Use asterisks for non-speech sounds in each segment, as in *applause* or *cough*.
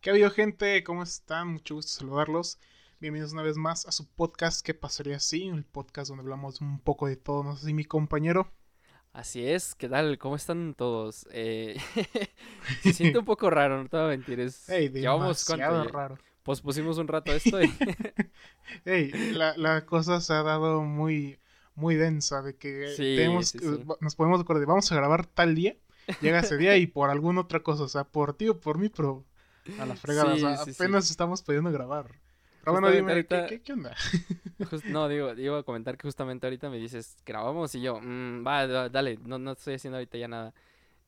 ¿Qué ha habido, gente? ¿Cómo están? Mucho gusto saludarlos. Bienvenidos una vez más a su podcast ¿Qué pasaría así? El podcast donde hablamos un poco de todo. No sé si mi compañero. Así es, ¿qué tal? ¿Cómo están todos? Eh, *laughs* se siente un poco raro, no te voy a mentir. Es... Hey, demasiado raro. Pues pusimos un rato esto y... *laughs* hey, la, la cosa se ha dado muy, muy densa de que tenemos, nos podemos acordar, vamos a grabar tal día, llega ese día y por alguna otra cosa, o sea, por ti o por mí, pero a la fregada, o sea, apenas estamos pudiendo grabar. Pero bueno, dime, ¿qué, qué, onda? *laughs* no, digo, iba a comentar que justamente ahorita me dices, grabamos y yo, mmm, va, dale, no, no estoy haciendo ahorita ya nada.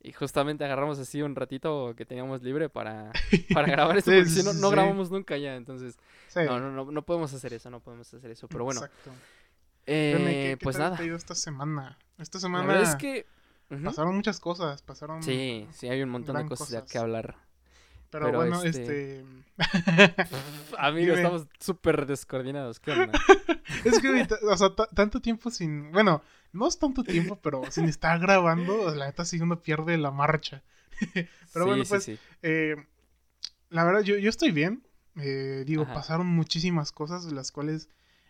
Y justamente agarramos así un ratito que teníamos libre para, *laughs* para grabar esto, porque si no, no grabamos nunca ya, entonces... No, no, no, no podemos hacer eso, no podemos hacer eso, pero bueno. Exacto. Eh, ¿qué, pues tal nada. esta semana? Esta semana... es que... Pasaron muchas cosas, pasaron... Sí, sí, hay un montón de cosas, de que hablar. Pero, bueno, este... este *laughs* Amigos, estamos súper descoordinados. ¿Qué onda? *laughs* es que, o sea, tanto tiempo sin... Bueno, no es tanto tiempo, pero sin estar grabando, la neta sí uno pierde la marcha. *laughs* pero bueno, pues... Eh, la verdad, yo, yo estoy bien. Eh, digo, pasaron muchísimas cosas de las cuales...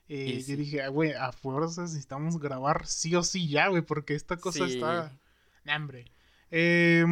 Eh, yo dije, ah, güey, a fuerzas necesitamos grabar sí o sí ya, güey, porque esta cosa está... Hambre. Eh,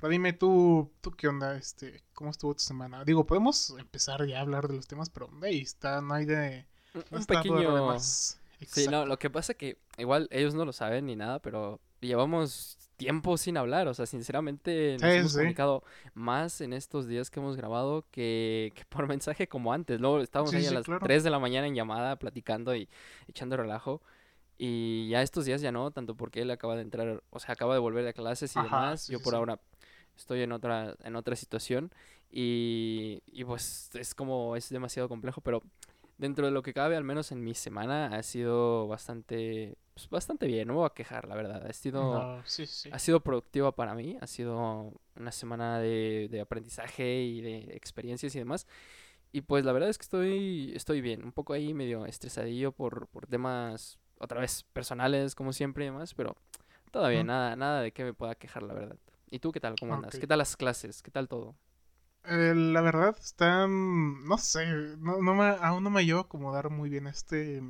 pero dime tú, tú qué onda, este, cómo estuvo tu semana. Digo, podemos empezar ya a hablar de los temas, pero ahí está, no hay de... un pequeño... Sí, no, lo que pasa que igual ellos no lo saben ni nada, pero llevamos tiempo sin hablar, o sea, sinceramente nos hemos comunicado más en estos días que hemos grabado que, por *laughs* mensaje como antes. Luego estábamos ahí a las 3 de la mañana en llamada platicando y echando relajo. Y ya estos días ya no, tanto porque él acaba de entrar, o sea, acaba de volver de clases y demás. Yo por ahora estoy en otra, en otra situación y, y pues es como, es demasiado complejo, pero dentro de lo que cabe, al menos en mi semana, ha sido bastante, pues, bastante bien, no me voy a quejar, la verdad. Ha sido, ha sido productiva para mí, ha sido una semana de, de, aprendizaje y de experiencias y demás. Y pues la verdad es que estoy, estoy bien, un poco ahí medio estresadillo por, por temas, otra vez, personales, como siempre y demás, pero todavía nada, nada de que me pueda quejar, la verdad. ¿Y tú qué tal? ¿Cómo andas? ¿Qué tal las clases? ¿Qué tal todo? Eh, la verdad, están. No sé, no, no me, aún no me llevo a acomodar muy bien este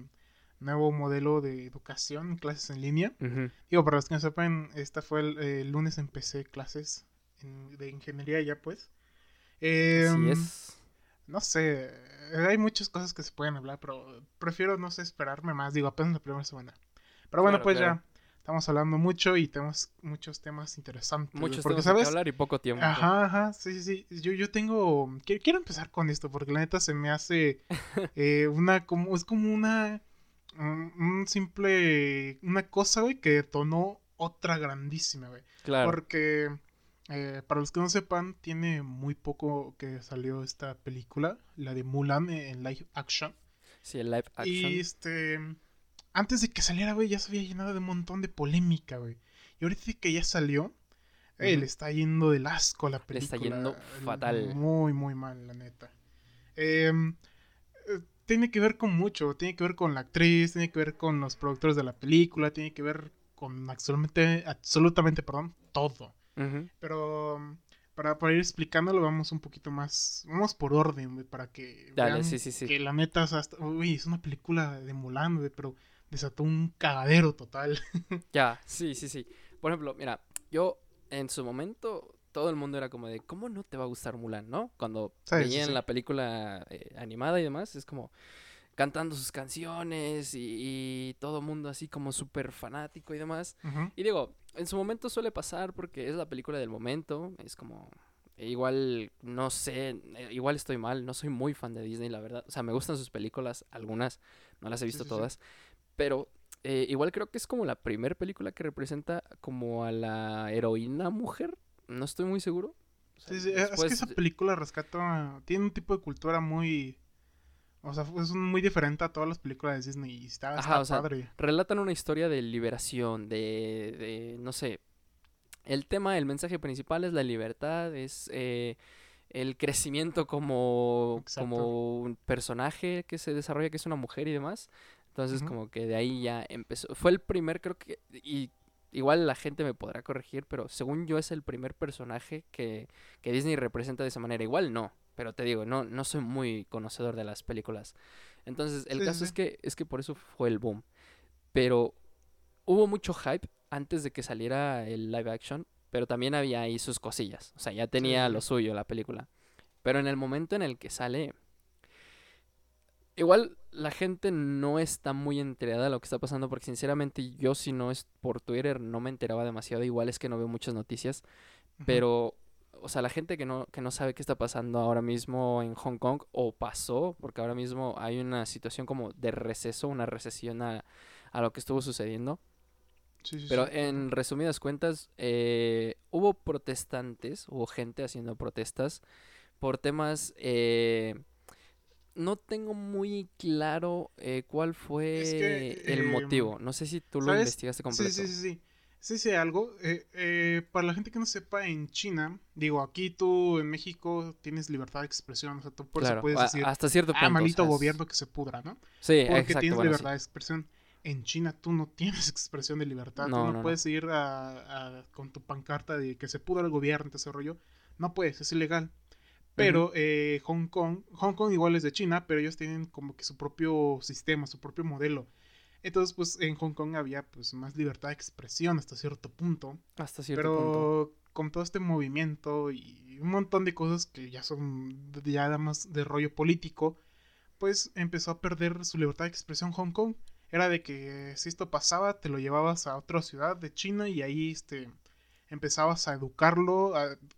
nuevo modelo de educación, clases en línea. Digo, para los que no sepan, esta fue el, lunes empecé clases de ingeniería ya, pues. Eh, Así es. No sé, hay muchas cosas que se pueden hablar, pero prefiero, no sé, esperarme más. Digo, apenas la primera semana. Pero bueno, pues ya estamos hablando mucho y tenemos muchos temas interesantes. Muchos porque, temas que hablar y poco tiempo. Ajá, ajá, sí, sí, sí. Yo, yo tengo... Quiero, empezar con esto porque la neta se me hace *laughs* eh, una... como Es como una... Un, simple... Una cosa, güey, que detonó otra grandísima, güey. Claro. Porque... Eh, para los que no sepan, tiene muy poco que salió esta película, la de Mulan en live action. Sí, el live action. Y este antes de que saliera, güey, ya se había llenado de un montón de polémica, güey. Y ahorita que ya salió, eh, le está yendo del asco la película. Le está yendo fatal. Muy, muy mal, la neta. Em, eh, tiene que ver con mucho. Tiene que ver con la actriz, tiene que ver con los productores de la película, tiene que ver con absolutamente, absolutamente, perdón, todo. Pero para, para, ir explicándolo, vamos un poquito más. Vamos por orden, güey, para que. Dale, vean sí, sí, sí. Que la neta, uy, es una película de Mulan, güey, pero desató un cagadero total. *laughs* ya, sí, sí, sí. Por ejemplo, mira, yo en su momento todo el mundo era como de, ¿cómo no te va a gustar Mulan, no? Cuando veían la película eh, animada y demás, es como cantando sus canciones y, todo el mundo así como súper fanático y demás. Y digo, en su momento suele pasar porque es la película del momento, es como... Igual, no sé, eh, igual estoy mal, no soy muy fan de Disney, la verdad. O sea, me gustan sus películas, algunas, no las he visto todas. Pero eh, igual creo que es como la primera película que representa como a la heroína mujer. No estoy muy seguro. sí, sí. Es que esa película rescata. Tiene un tipo de cultura muy. O sea, es muy diferente a todas las películas de Disney y está, Ajá, padre. relatan una historia de liberación, de, de, no sé, el tema, el mensaje principal es la libertad, es eh, el crecimiento como, como un personaje que se desarrolla, que es una mujer y demás. Entonces, como que de ahí ya empezó. Fue el primer, creo que. Y igual la gente me podrá corregir, pero según yo es el primer personaje que, que Disney representa de esa manera. Igual no, pero te digo, no, no soy muy conocedor de las películas. Entonces, el caso es que es que por eso fue el boom. Pero hubo mucho hype antes de que saliera el live action, pero también había ahí sus cosillas. O sea, ya tenía lo suyo la película. Pero en el momento en el que sale, igual la gente no está muy enterada de lo que está pasando, porque sinceramente yo si no es por Twitter no me enteraba demasiado. Igual es que no veo muchas noticias, pero o sea, la gente que no, que no sabe qué está pasando ahora mismo en Hong Kong o pasó, porque ahora mismo hay una situación como de receso, una recesión a, a lo que estuvo sucediendo. Pero en resumidas cuentas, eh, hubo protestantes, hubo gente haciendo protestas por temas... Eh, no tengo muy claro eh, cuál fue el em, motivo. No sé si tú lo investigaste completo. Sí, sí, sí. Sí, sí, algo. para la gente que no sepa, en China, digo, aquí tú en México tienes libertad de expresión. O sea, tú por eso puedes decir. Hasta cierto ah, malito gobierno que se pudra, ¿no? Sí, Porque tienes libertad de expresión en China tú no tienes *laughs* expresión de libertad. tú no, puedes ir a, con tu pancarta de que se pudo el gobierno, ese rollo. No puedes, es ilegal. Pero eh, Hong Kong, Hong Kong igual es de China, pero ellos tienen como que su propio sistema, su propio modelo. Entonces, pues en Hong Kong había pues más libertad de expresión hasta cierto punto. Hasta cierto pero punto. con todo este movimiento y un montón de cosas que ya son ya más de rollo político, pues empezó a perder su libertad de expresión Hong Kong era de que si esto pasaba, te lo llevabas a otra ciudad de China y ahí este, empezabas a educarlo,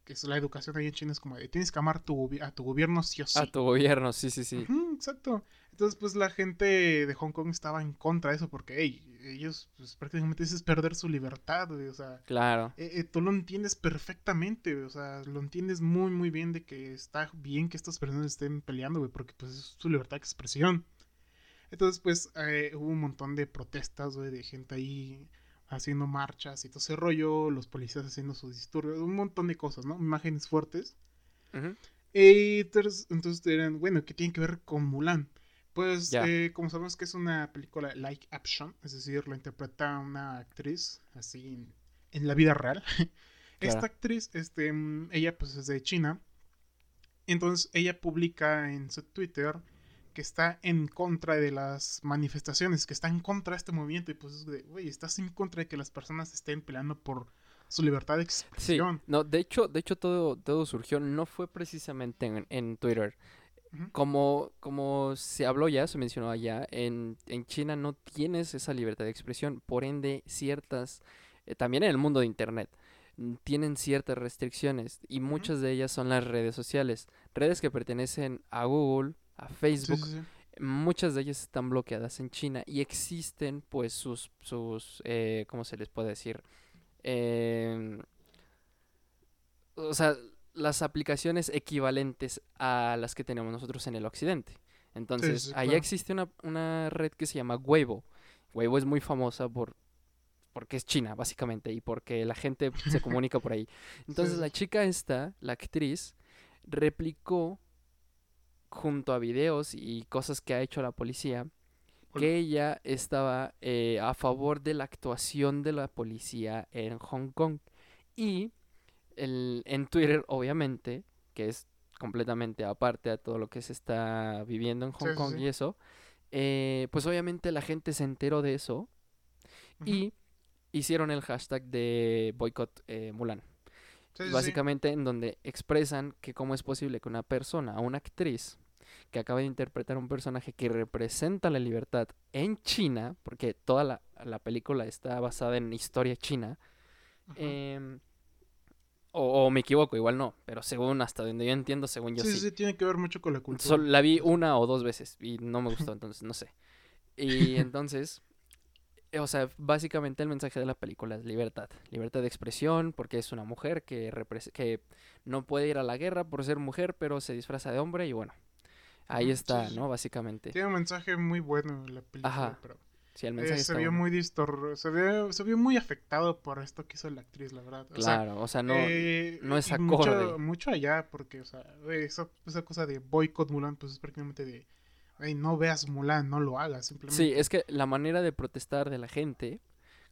que es la educación ahí en China es como de tienes que amar tu, a tu gobierno sí o sí. A tu gobierno, sí, sí, sí. exacto. Entonces, pues la gente de Hong Kong estaba en contra de eso porque, hey, ellos pues, prácticamente es perder su libertad, o sea. Claro. Eh, eh, tú lo entiendes perfectamente, o sea, lo entiendes muy, muy bien de que está bien que estas personas estén peleando, güey, porque pues es su libertad de expresión. Entonces, pues eh, hubo un montón de protestas, güey, de gente ahí haciendo marchas y todo ese rollo, los policías haciendo sus disturbios, un montón de cosas, ¿no? Imágenes fuertes. Y entonces, entonces eran, bueno, ¿qué tiene que ver con Mulan? Pues, eh, como sabemos que es una película like action, es decir, lo interpreta una actriz así en, la vida real. *laughs* Esta actriz, este, mm, ella pues es de China. Entonces ella publica en su Twitter que está en contra de las manifestaciones, que está en contra de este movimiento. Y pues, güey, estás en contra de que las personas estén peleando por su libertad de expresión. Sí, no, de hecho, de hecho todo, todo surgió, no fue precisamente en, Twitter. Como, como se habló ya, se mencionó allá, en, en China no tienes esa libertad de expresión, por ende ciertas, eh, también en el mundo de Internet, tienen ciertas restricciones y muchas de ellas son las redes sociales, redes que pertenecen a Google, a Facebook. Muchas de ellas están bloqueadas en China y existen pues sus, sus eh, ¿cómo se les puede decir? Em, o sea, las aplicaciones equivalentes a las que tenemos nosotros en el occidente. Entonces, allá existe una, una, red que se llama Weibo. Weibo es muy famosa por porque es China, básicamente, y porque la gente se *laughs* comunica por ahí. Entonces, la chica esta, la actriz, replicó junto a videos y cosas que ha hecho la policía, que ella estaba eh, a favor de la actuación de la policía en Hong Kong. Y el, en Twitter, obviamente, que es completamente aparte a todo lo que se está viviendo en Hong Kong y eso, eh, pues obviamente la gente se enteró de eso y hicieron el hashtag de boicot eh, Mulan. Básicamente en donde expresan que cómo es posible que una persona, una actriz, que acaba de interpretar un personaje que representa la libertad en China, porque toda la, película está basada en historia china, em, o, me equivoco, igual no, pero según hasta donde yo entiendo, según yo sí. Sí, sí, tiene que ver mucho con la cultura. la vi una o dos veces y no me gustó, entonces no sé. Y *laughs* entonces, o sea, básicamente el mensaje de la película es libertad, libertad de expresión, porque es una mujer que, que no puede ir a la guerra por ser mujer, pero se disfraza de hombre y bueno, Ahí está, ¿no? Básicamente. Tiene un mensaje muy bueno en la película, Ajá. pero... Sí, el mensaje eh, se vio muy distor se vio, se vio muy afectado por esto que hizo la actriz, la verdad. claro, o sea, no, eh, no es acorde. Mucho, mucho, allá, porque, o sea, esa, esa cosa de boicot Mulan, pues es prácticamente de, hey, no veas Mulan, no lo hagas, simplemente. Sí, es que la manera de protestar de la gente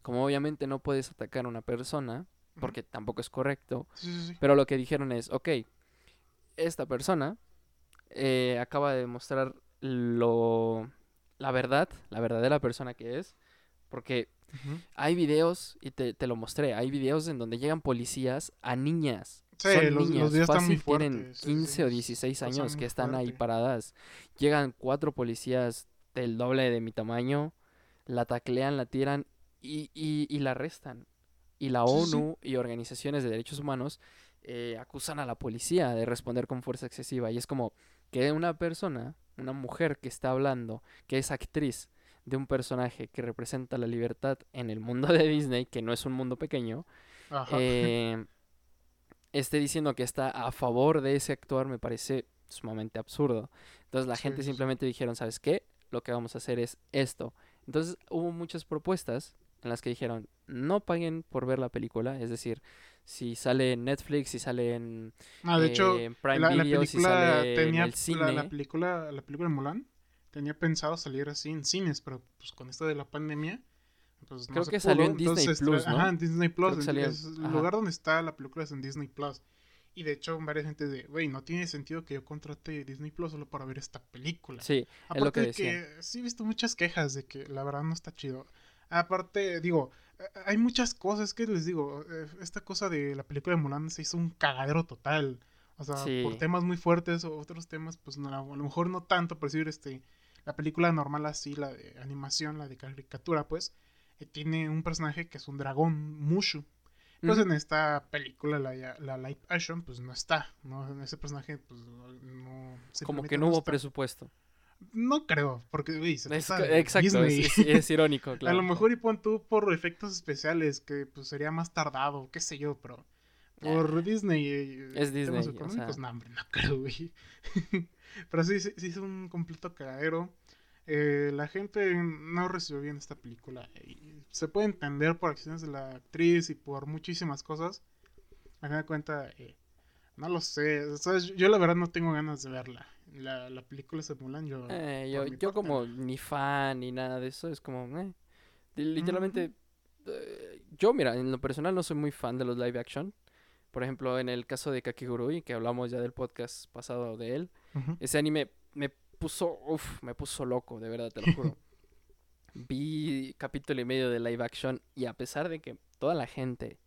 como obviamente no puedes atacar a una persona, porque tampoco es correcto, pero lo que dijeron es, ok, esta persona eh, acaba de demostrar lo, la verdad, la verdadera persona que es, porque hay videos, y te, te, lo mostré, hay videos en donde llegan policías a niñas. Sí, Son los, niñas, los fácil tienen 15 o 16 años que están ahí paradas. Llegan cuatro policías del doble de mi tamaño, la taclean, la tiran y, y, y la arrestan. Y la ONU y organizaciones de derechos humanos eh, acusan a la policía de responder con fuerza excesiva. Y es como que una persona, una mujer que está hablando, que es actriz de un personaje que representa la libertad en el mundo de Disney, que no es un mundo pequeño, eh, esté diciendo que está a favor de ese actuar me parece sumamente absurdo. Entonces la gente simplemente dijeron, ¿sabes qué? Lo que vamos a hacer es esto. Entonces hubo muchas propuestas en las que dijeron, no paguen por ver la película, es decir, si sale en Netflix, si sale en, ah, de hecho, Prime la, Video, si sale tenía, en el cine. La, película, la película de Mulan tenía pensado salir así en cines, pero pues con esto de la pandemia, pues no Creo que salió en Disney Plus, ¿no? Ajá, en Disney Plus. el lugar donde está la película es en Disney Plus. Y de hecho, varias gente de, güey, no tiene sentido que yo contrate Disney Plus solo para ver esta película. Sí, Aparte es lo que de que sí he visto muchas quejas de que la verdad no está chido. Aparte, digo, hay muchas cosas que les digo. Eh, esta cosa de la película de Mulan se hizo un cagadero total. O sea, por temas muy fuertes o otros temas, pues no, a lo mejor no tanto, por decir, este, la película normal así, la de animación, la de caricatura, pues, eh, tiene un personaje que es un dragón, Mushu. Pues en esta película, la, la, live action, pues no está, ¿no? En ese personaje, pues no... Como que no hubo presupuesto. No creo, porque uy, se es, Exacto, Es, *laughs* irónico, claro. A lo mejor y pon tú por efectos especiales, que pues sería más tardado, qué sé yo, pero por Disney. Eh, es Disney. Pues no, hombre, no creo, güey. *laughs* pero sí, sí, es un completo cagadero. Eh, la gente no recibió bien esta película. Y se puede entender por acciones de la actriz y por muchísimas cosas. A fin cuenta, eh, no lo sé. yo la verdad no tengo ganas de verla la, la película se Mulan, yo... Eh, yo, yo como ni fan ni nada de eso, es como... Eh, literalmente... Eh, yo, mira, en lo personal no soy muy fan de los live action. Por ejemplo, en el caso de Kakigurui, que hablamos ya del podcast pasado de él, ese anime me puso, uff, me puso loco, de verdad, te lo juro. *laughs* Vi capítulo y medio de live action y a pesar de que toda la gente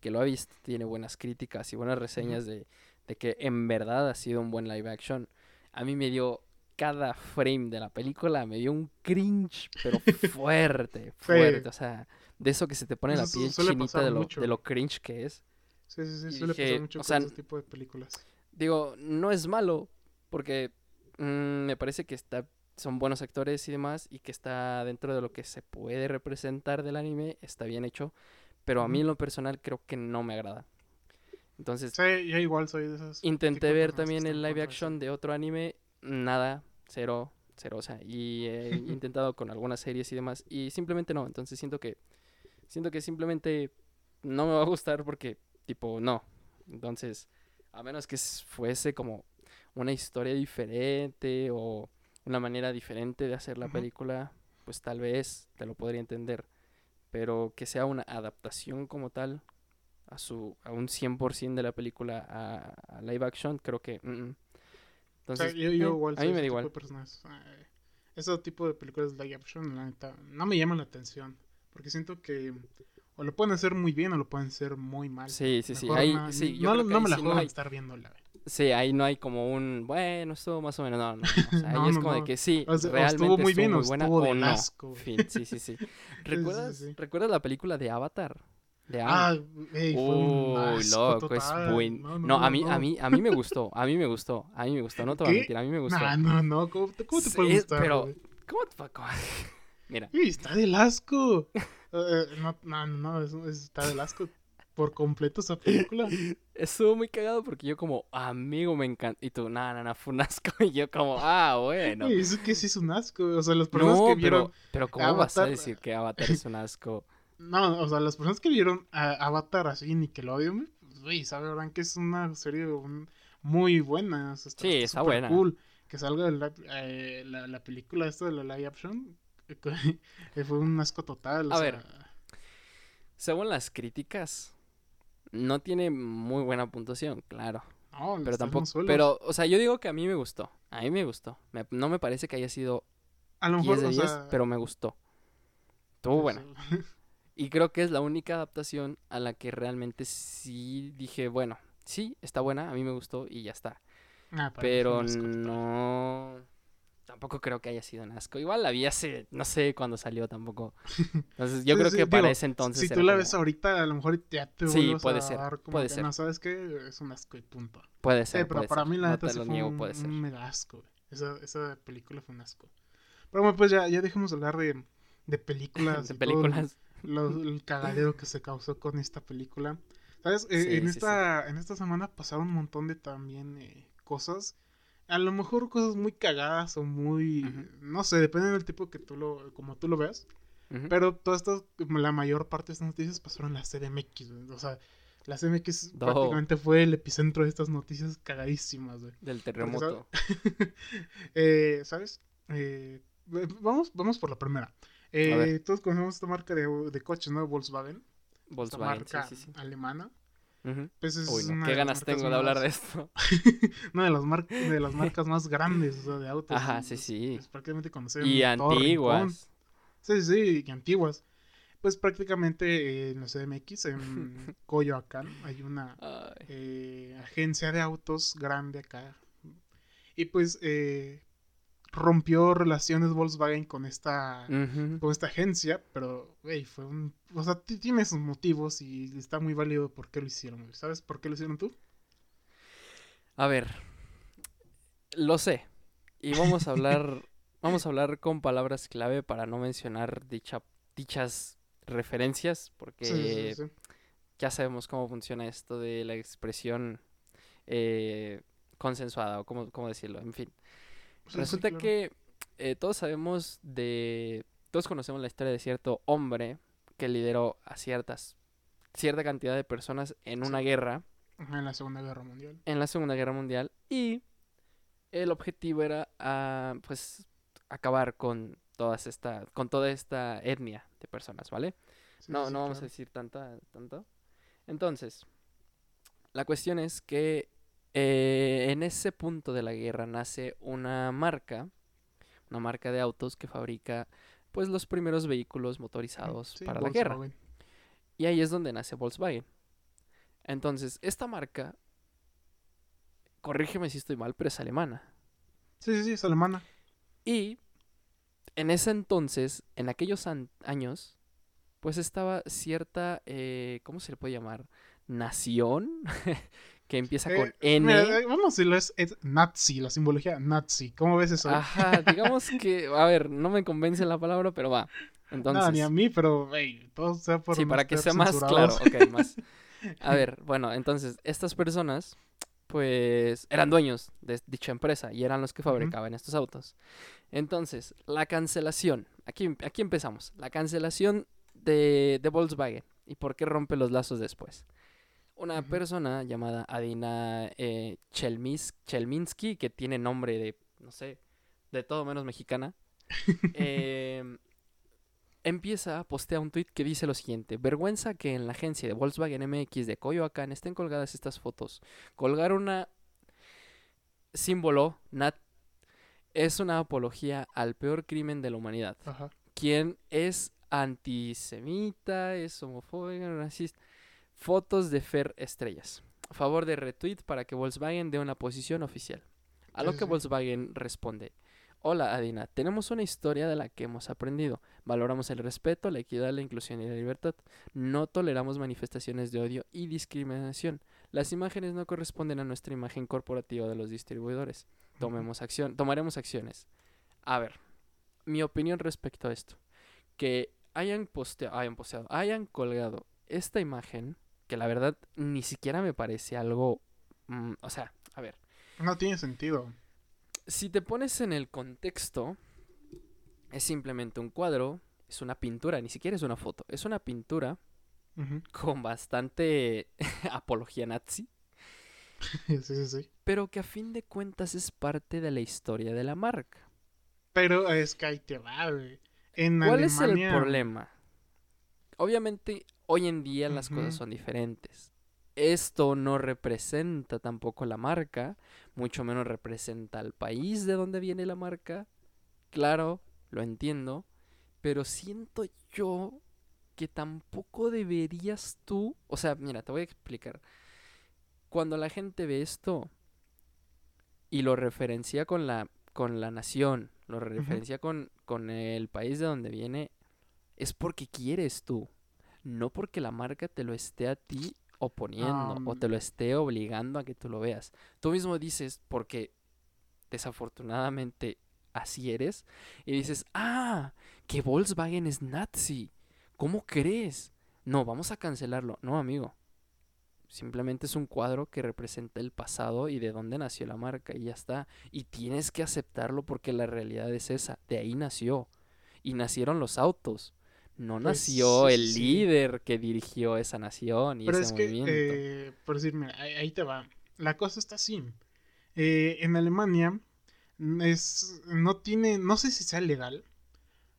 que lo ha visto tiene buenas críticas y buenas reseñas de, de, que en verdad ha sido un buen live action, a mí me dio cada frame de la película, me dio un cringe, pero *laughs* fuerte, fuerte. O sea, de eso que se te pone la piel chinita de lo, de lo, cringe que es. Sí, sí, sí, suele pasar mucho con ese tipo de películas. Digo, no es malo, porque mm, me parece que está son buenos actores y demás, y que está dentro de lo que se puede representar del anime, está bien hecho, pero a mí en lo personal creo que no me agrada. Entonces, sí, yo igual soy de esos. Intenté ver también el live action de otro anime, nada, cero, cero, o sea, y he *laughs* intentado con algunas series y demás, y simplemente no, entonces siento que, siento que simplemente no me va a gustar porque, tipo, no. Entonces, a menos que fuese como una historia diferente o una manera diferente de hacer la película, pues tal vez te lo podría entender. Pero que sea una adaptación como tal, a su a un 100% de la película a, live action, creo que... Entonces, yo, igual a mí me da igual. ese tipo de películas live action, la neta, no me llaman la atención. Porque siento que o lo pueden hacer muy bien o lo pueden hacer muy mal. Sí, sí, sí. Ahí, no, sí no, no me la juego estar viéndola. Sí, ahí no hay como un, bueno, estuvo más o menos, no, no. O sea, *laughs* ahí es como de que sí, realmente estuvo muy bien o buena estuvo o asco. Fin, *laughs* sí, sí, sí. ¿Recuerdas, ¿Recuerdas la película de Avatar? De ah, hey, Uy, loco, es buen. No, a mí, a mí, a mí me gustó, a mí me gustó, a mí me gustó, no te voy a mentir, a mí me gustó. No, no, no, ¿cómo, te puede gustar? Pero, ¿cómo te puede *laughs* Mira. Sí, está del asco. Eh, no, no, no, está del asco por completo esa película. *laughs* Estuvo muy cagado porque yo como, amigo, me encanta. Y tú, nada, nada, fue un asco. *laughs* Y yo como, ah, bueno. Sí, eso que sí es un asco. O sea, las personas que vieron... Pero, pero ¿cómo vas a decir que Avatar es un asco? *laughs* No, o sea, las personas que vieron a Avatar así, Nickelodeon, pues, sabrán que es una serie muy buena. sí, está, buena. cool. Que salga la, eh, la, la, película esta de la live action, fue un asco total. A ver, según las críticas, no tiene muy buena puntuación, claro. No, pero tampoco. Pero, o sea, yo digo que a mí me gustó. A mí me gustó. no me parece que haya sido a lo mejor, 10 de 10, pero me gustó. Estuvo buena. *laughs* y creo que es la única adaptación a la que realmente sí dije, bueno, sí, está buena, a mí me gustó y ya está. Ah, pero no tampoco creo que haya sido un asco. Igual la vi hace, no sé cuándo salió tampoco. *laughs* Entonces yo creo que para ese entonces. Si tú la ves ahorita, a lo mejor ya te sí, puede ser, puede ser. no sabes qué, es un asco y punto. Puede ser. pero para mí la neta sí fue un, puede ser. un mega asco. Esa, esa película fue un asco. Pero bueno, pues ya, ya dejemos de hablar de, de películas. *laughs* de películas. *laughs* el cagadero que se causó con esta película. ¿Sabes? Eh, en, esta, en esta semana pasaron un montón de también eh, cosas a lo mejor cosas muy cagadas o muy, no sé, depende del tipo que tú lo, como tú lo veas. Pero todas estas, la mayor parte de estas noticias pasaron en la CDMX, o sea, la CDMX prácticamente fue el epicentro de estas noticias cagadísimas, güey. Del terremoto. *laughs* eh, ¿Sabes? Eh, vamos, vamos por la primera. Eh, todos conocemos esta marca de, de coches, ¿no? Volkswagen. Volkswagen, esta marca alemana. Pues qué ganas tengo de hablar de esto. *laughs* una de las, de las marcas más grandes de autos. Ajá, sí, sí. Pues, prácticamente conocemos. Y antiguas. Sí, sí, y antiguas. Pues prácticamente eh, en los CDMX, en *laughs* Coyoacán, hay una eh, agencia de autos grande acá. Y pues eh, rompió relaciones Volkswagen con esta, con esta agencia, pero, güey, fue un... O sea, tiene sus motivos y está muy válido por qué lo hicieron, ¿Sabes por qué lo hicieron tú? A ver, lo sé. Y vamos a hablar, *laughs* vamos a hablar con palabras clave para no mencionar dicha, dichas referencias, porque ya sabemos cómo funciona esto de la expresión eh, consensuada, o cómo, cómo decirlo, en fin. Resulta que eh, todos sabemos de. Todos conocemos la historia de cierto hombre que lideró a ciertas. cierta cantidad de personas en una guerra. En la Segunda Guerra Mundial. En la Segunda Guerra Mundial. Y el objetivo era ah, pues acabar con todas esta. con toda esta etnia de personas, ¿vale? no, no vamos a decir tanta, tanto. Entonces, la cuestión es que eh, en ese punto de la guerra nace una marca, una marca de autos que fabrica pues los primeros vehículos motorizados para la guerra. Y ahí es donde nace Volkswagen. Entonces, esta marca, corrígeme si estoy mal, pero es alemana. Sí, sí, sí, es alemana. Y en ese entonces, en aquellos años, pues estaba cierta, eh, ¿cómo se le puede llamar? Nación *laughs* que empieza con eh, N. Eh, vamos a decirlo, es, nazi, la simbología nazi. ¿Cómo ves eso? Ajá, *laughs* digamos que, a ver, no me convence la palabra, pero va. Entonces... No, ni a mí, pero, hey, todo sea por Sí, para que sea más claro, ok, más. *laughs* A ver, bueno, entonces, estas personas, pues, eran dueños de dicha empresa y eran los que fabricaban estos autos. Entonces, la cancelación, aquí, aquí empezamos, la cancelación de, de Volkswagen y por qué rompe los lazos después una persona llamada Adina eh, Chelminsky, que tiene nombre de, no sé, de todo menos mexicana, *laughs* em, empieza a postear un tweet que dice lo siguiente: Vergüenza que en la agencia de Volkswagen MX de Coyoacán estén colgadas estas fotos. Colgar una símbolo, NAT, es una apología al peor crimen de la humanidad. Quien es antisemita, es homofóbico, racista Fotos de Fer Estrellas. A favor de retweet para que Volkswagen dé una posición oficial. A lo que Volkswagen responde. Hola Adina, tenemos una historia de la que hemos aprendido. Valoramos el respeto, la equidad, la inclusión y la libertad. No toleramos manifestaciones de odio y discriminación. Las imágenes no corresponden a nuestra imagen corporativa de los distribuidores. Tomemos acción, tomaremos acciones. A ver, mi opinión respecto a esto. Que hayan posteado, hayan posteado, hayan colgado esta imagen que la verdad ni siquiera me parece algo... Mm, o sea, a ver. No tiene sentido. Si te pones en el contexto, es simplemente un cuadro, es una pintura, ni siquiera es una foto, es una pintura *laughs* con bastante *laughs* apología nazi. *laughs* sí, sí, sí. Pero que a fin de cuentas es parte de la historia de la marca. Pero es que ahí te va, güey. ¿Cuál es el problema? Obviamente Hoy en día las cosas son diferentes. Esto no representa tampoco la marca, mucho menos representa al país de donde viene la marca. Claro, lo entiendo, pero siento yo que tampoco deberías tú, o sea, mira, te voy a explicar. Cuando la gente ve esto y lo referencia con la con la nación, lo referencia con, con el país de donde viene, es porque quieres tú, no porque la marca te lo esté a ti oponiendo o te lo esté obligando a que tú lo veas. Tú mismo dices, porque desafortunadamente así eres, y dices, ah, que Volkswagen es nazi. ¿Cómo crees? No, vamos a cancelarlo. No, amigo. Simplemente es un cuadro que representa el pasado y de dónde nació la marca y ya está. Y tienes que aceptarlo porque la realidad es esa. De ahí nació. Y nacieron los autos. No pues nació el líder que dirigió esa nación y Pero es Que, eh, por decirme, ahí, te va. La cosa está así. Eh, en Alemania es, no tiene, no sé si sea legal,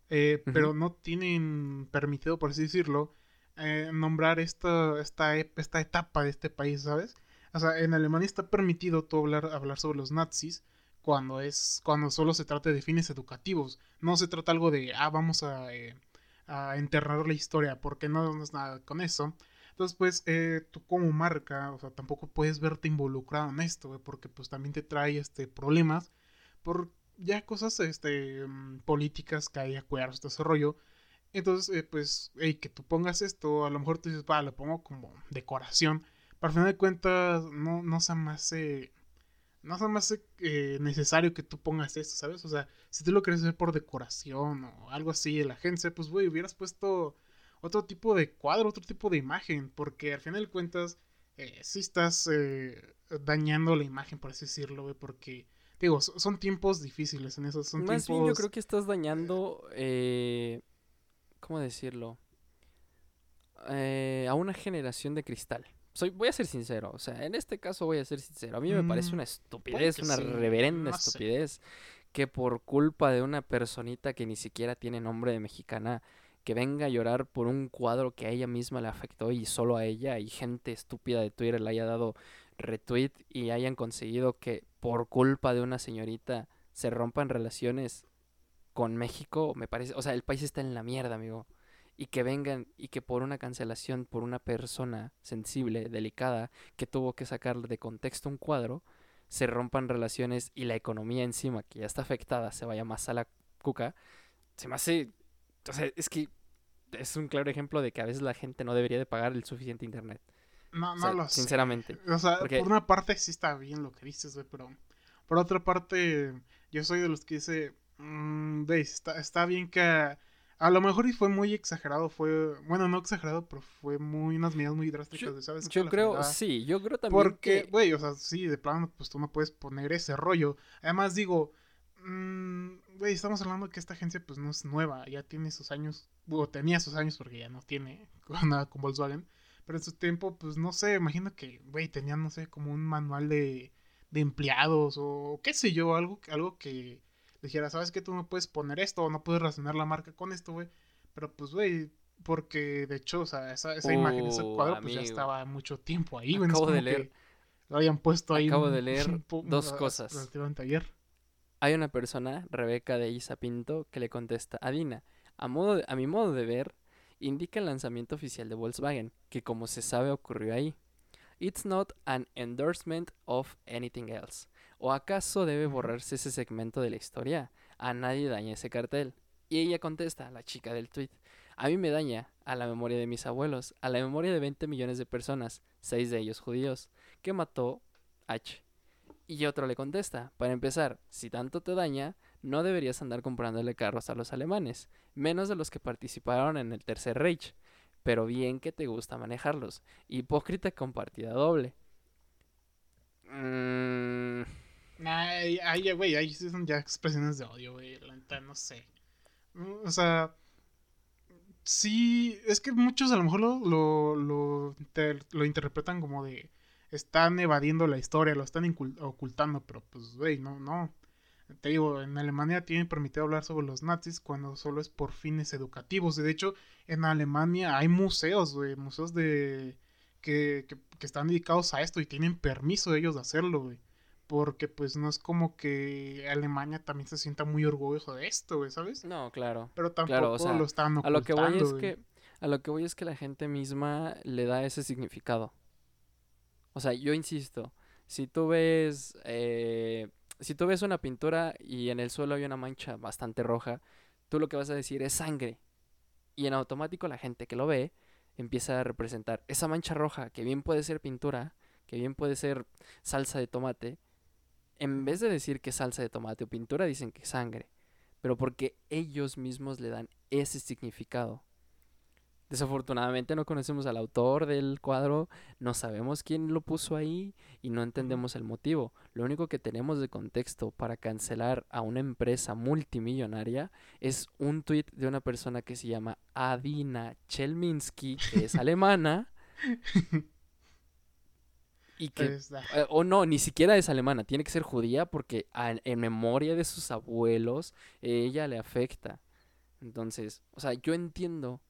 eh, pero no tienen permitido, por así decirlo, eh, nombrar esta, esta, esta etapa de este país, ¿sabes? O sea, en Alemania está permitido tú hablar, hablar sobre los nazis cuando es cuando solo se trata de fines educativos. No se trata algo de, ah, vamos a, eh, a enterrar la historia, porque no, es nada con eso. Entonces, pues, eh, tú como marca, o sea, tampoco puedes verte involucrado en esto, porque pues también te trae este problemas por ya cosas este mm, políticas que hay a cuidar este desarrollo. Entonces, eh, pues, hey, que tú pongas esto, a lo mejor tú dices, va, lo pongo como decoración. Pero al final de cuentas, no, no se me hace. No me hace eh, necesario que tú pongas esto, ¿sabes? O sea, si tú lo quieres hacer por decoración o algo así de la agencia, pues, güey, hubieras puesto otro tipo de cuadro, otro tipo de imagen. Porque al final de cuentas, eh, sí estás eh, dañando la imagen, por así decirlo, güey, porque. Digo, son tiempos difíciles en eso. Son Más bien yo creo que estás dañando eh, ¿cómo decirlo? Eh, a una generación de cristal. Soy, voy a ser sincero, o sea, en este caso voy a ser sincero. A mí me parece mm, una estupidez, una reverenda estupidez, que por culpa de una personita que ni siquiera tiene nombre de mexicana, que venga a llorar por un cuadro que a ella misma le afectó y solo a ella, y gente estúpida de Twitter le haya dado retweet y hayan conseguido que por culpa de una señorita se rompan relaciones con México, me parece, o sea, el país está en la mierda, amigo. Y que vengan y que por una cancelación, por una persona sensible, delicada, que tuvo que sacar de contexto un cuadro, se rompan relaciones y la economía encima, que ya está afectada, se vaya más a la cuca, se me hace... O sea, es que es un claro ejemplo de que a veces la gente no debería de pagar el suficiente internet. No, no lo sé. Sinceramente. O sea, por una parte sí está bien lo que dices, pero por otra parte, yo soy de los que dice, Mm, está, está bien que a, lo mejor y fue muy exagerado, fue, bueno, no exagerado, pero fue muy unas medidas muy drásticas, yo, ¿sabes? Yo creo, sí, yo creo también Porque, güey, o sea, sí, de plano, pues tú no puedes poner ese rollo. Además, digo, mm, güey, estamos hablando que esta agencia, pues no es nueva, ya tiene sus años, o tenía sus años porque ya no tiene *laughs* nada con Volkswagen. Pero en su tiempo, pues no sé, imagino que, güey, tenían, no sé, como un manual de, de empleados o qué sé yo, algo, algo que dijera, ¿sabes qué? Tú no puedes poner esto, o no puedes relacionar la marca con esto, güey. Pero pues, güey, porque de hecho, o sea, esa, esa imagen, ese uh, cuadro, pues ya estaba mucho tiempo ahí, güey. Acabo de leer. Lo habían puesto ahí. Acabo de leer *laughs* dos cosas. Relativamente ayer. Hay una persona, Rebeca de Isa Pinto, que le contesta, Adina, a, modo a mi modo de ver, indica el lanzamiento oficial de Volkswagen, que como se sabe ocurrió ahí. It's not an endorsement of anything else. ¿O acaso debe borrarse ese segmento de la historia? A nadie daña ese cartel. Y ella contesta, la chica del tweet, a mí me daña a la memoria de mis abuelos, a la memoria de 20 millones de personas, seis de ellos judíos, que mató H. Y otro le contesta, para empezar, si tanto te daña, no deberías andar comprándole carros a los alemanes, menos de los que participaron en el Tercer Reich, pero bien que te gusta manejarlos. Hipócrita compartida doble. Mmm... Ay, ay, güey, ahí son ya expresiones de odio, güey. La neta, no sé. Mm, o sea, sí, es que muchos a lo mejor lo, lo, lo, lo interpretan como de están evadiendo la historia, lo están ocultando, pero pues, güey, no, no. te digo, en Alemania tienen permitido hablar sobre los nazis cuando solo es por fines educativos. De hecho, en Alemania hay museos, güey, museos de que, que, están dedicados a esto y tienen permiso ellos de hacerlo, güey. Porque pues no es como que Alemania también se sienta muy orgulloso de esto, güey, ¿sabes? No, claro. Pero tampoco lo están ocultando, A lo que voy es que a lo que voy es que la gente misma le da ese significado. O sea, yo insisto, si tú ves eh, si tú ves una pintura y en el suelo hay una mancha bastante roja, tú lo que vas a decir es sangre. Y en automático la gente que lo ve empieza a representar esa mancha roja, que bien puede ser pintura, que bien puede ser salsa de tomate, en vez de decir que salsa de tomate o pintura, dicen que sangre, pero porque ellos mismos le dan ese significado. Desafortunadamente no conocemos al autor del cuadro, no sabemos quién lo puso ahí y no entendemos el motivo. Lo único que tenemos de contexto para cancelar a una empresa multimillonaria es un tuit de una persona que se llama Adina Chelminsky, que es *laughs* alemana. Y que pues, eh, o no ni siquiera es alemana tiene que ser judía porque en memoria de sus abuelos ella le afecta entonces o sea yo entiendo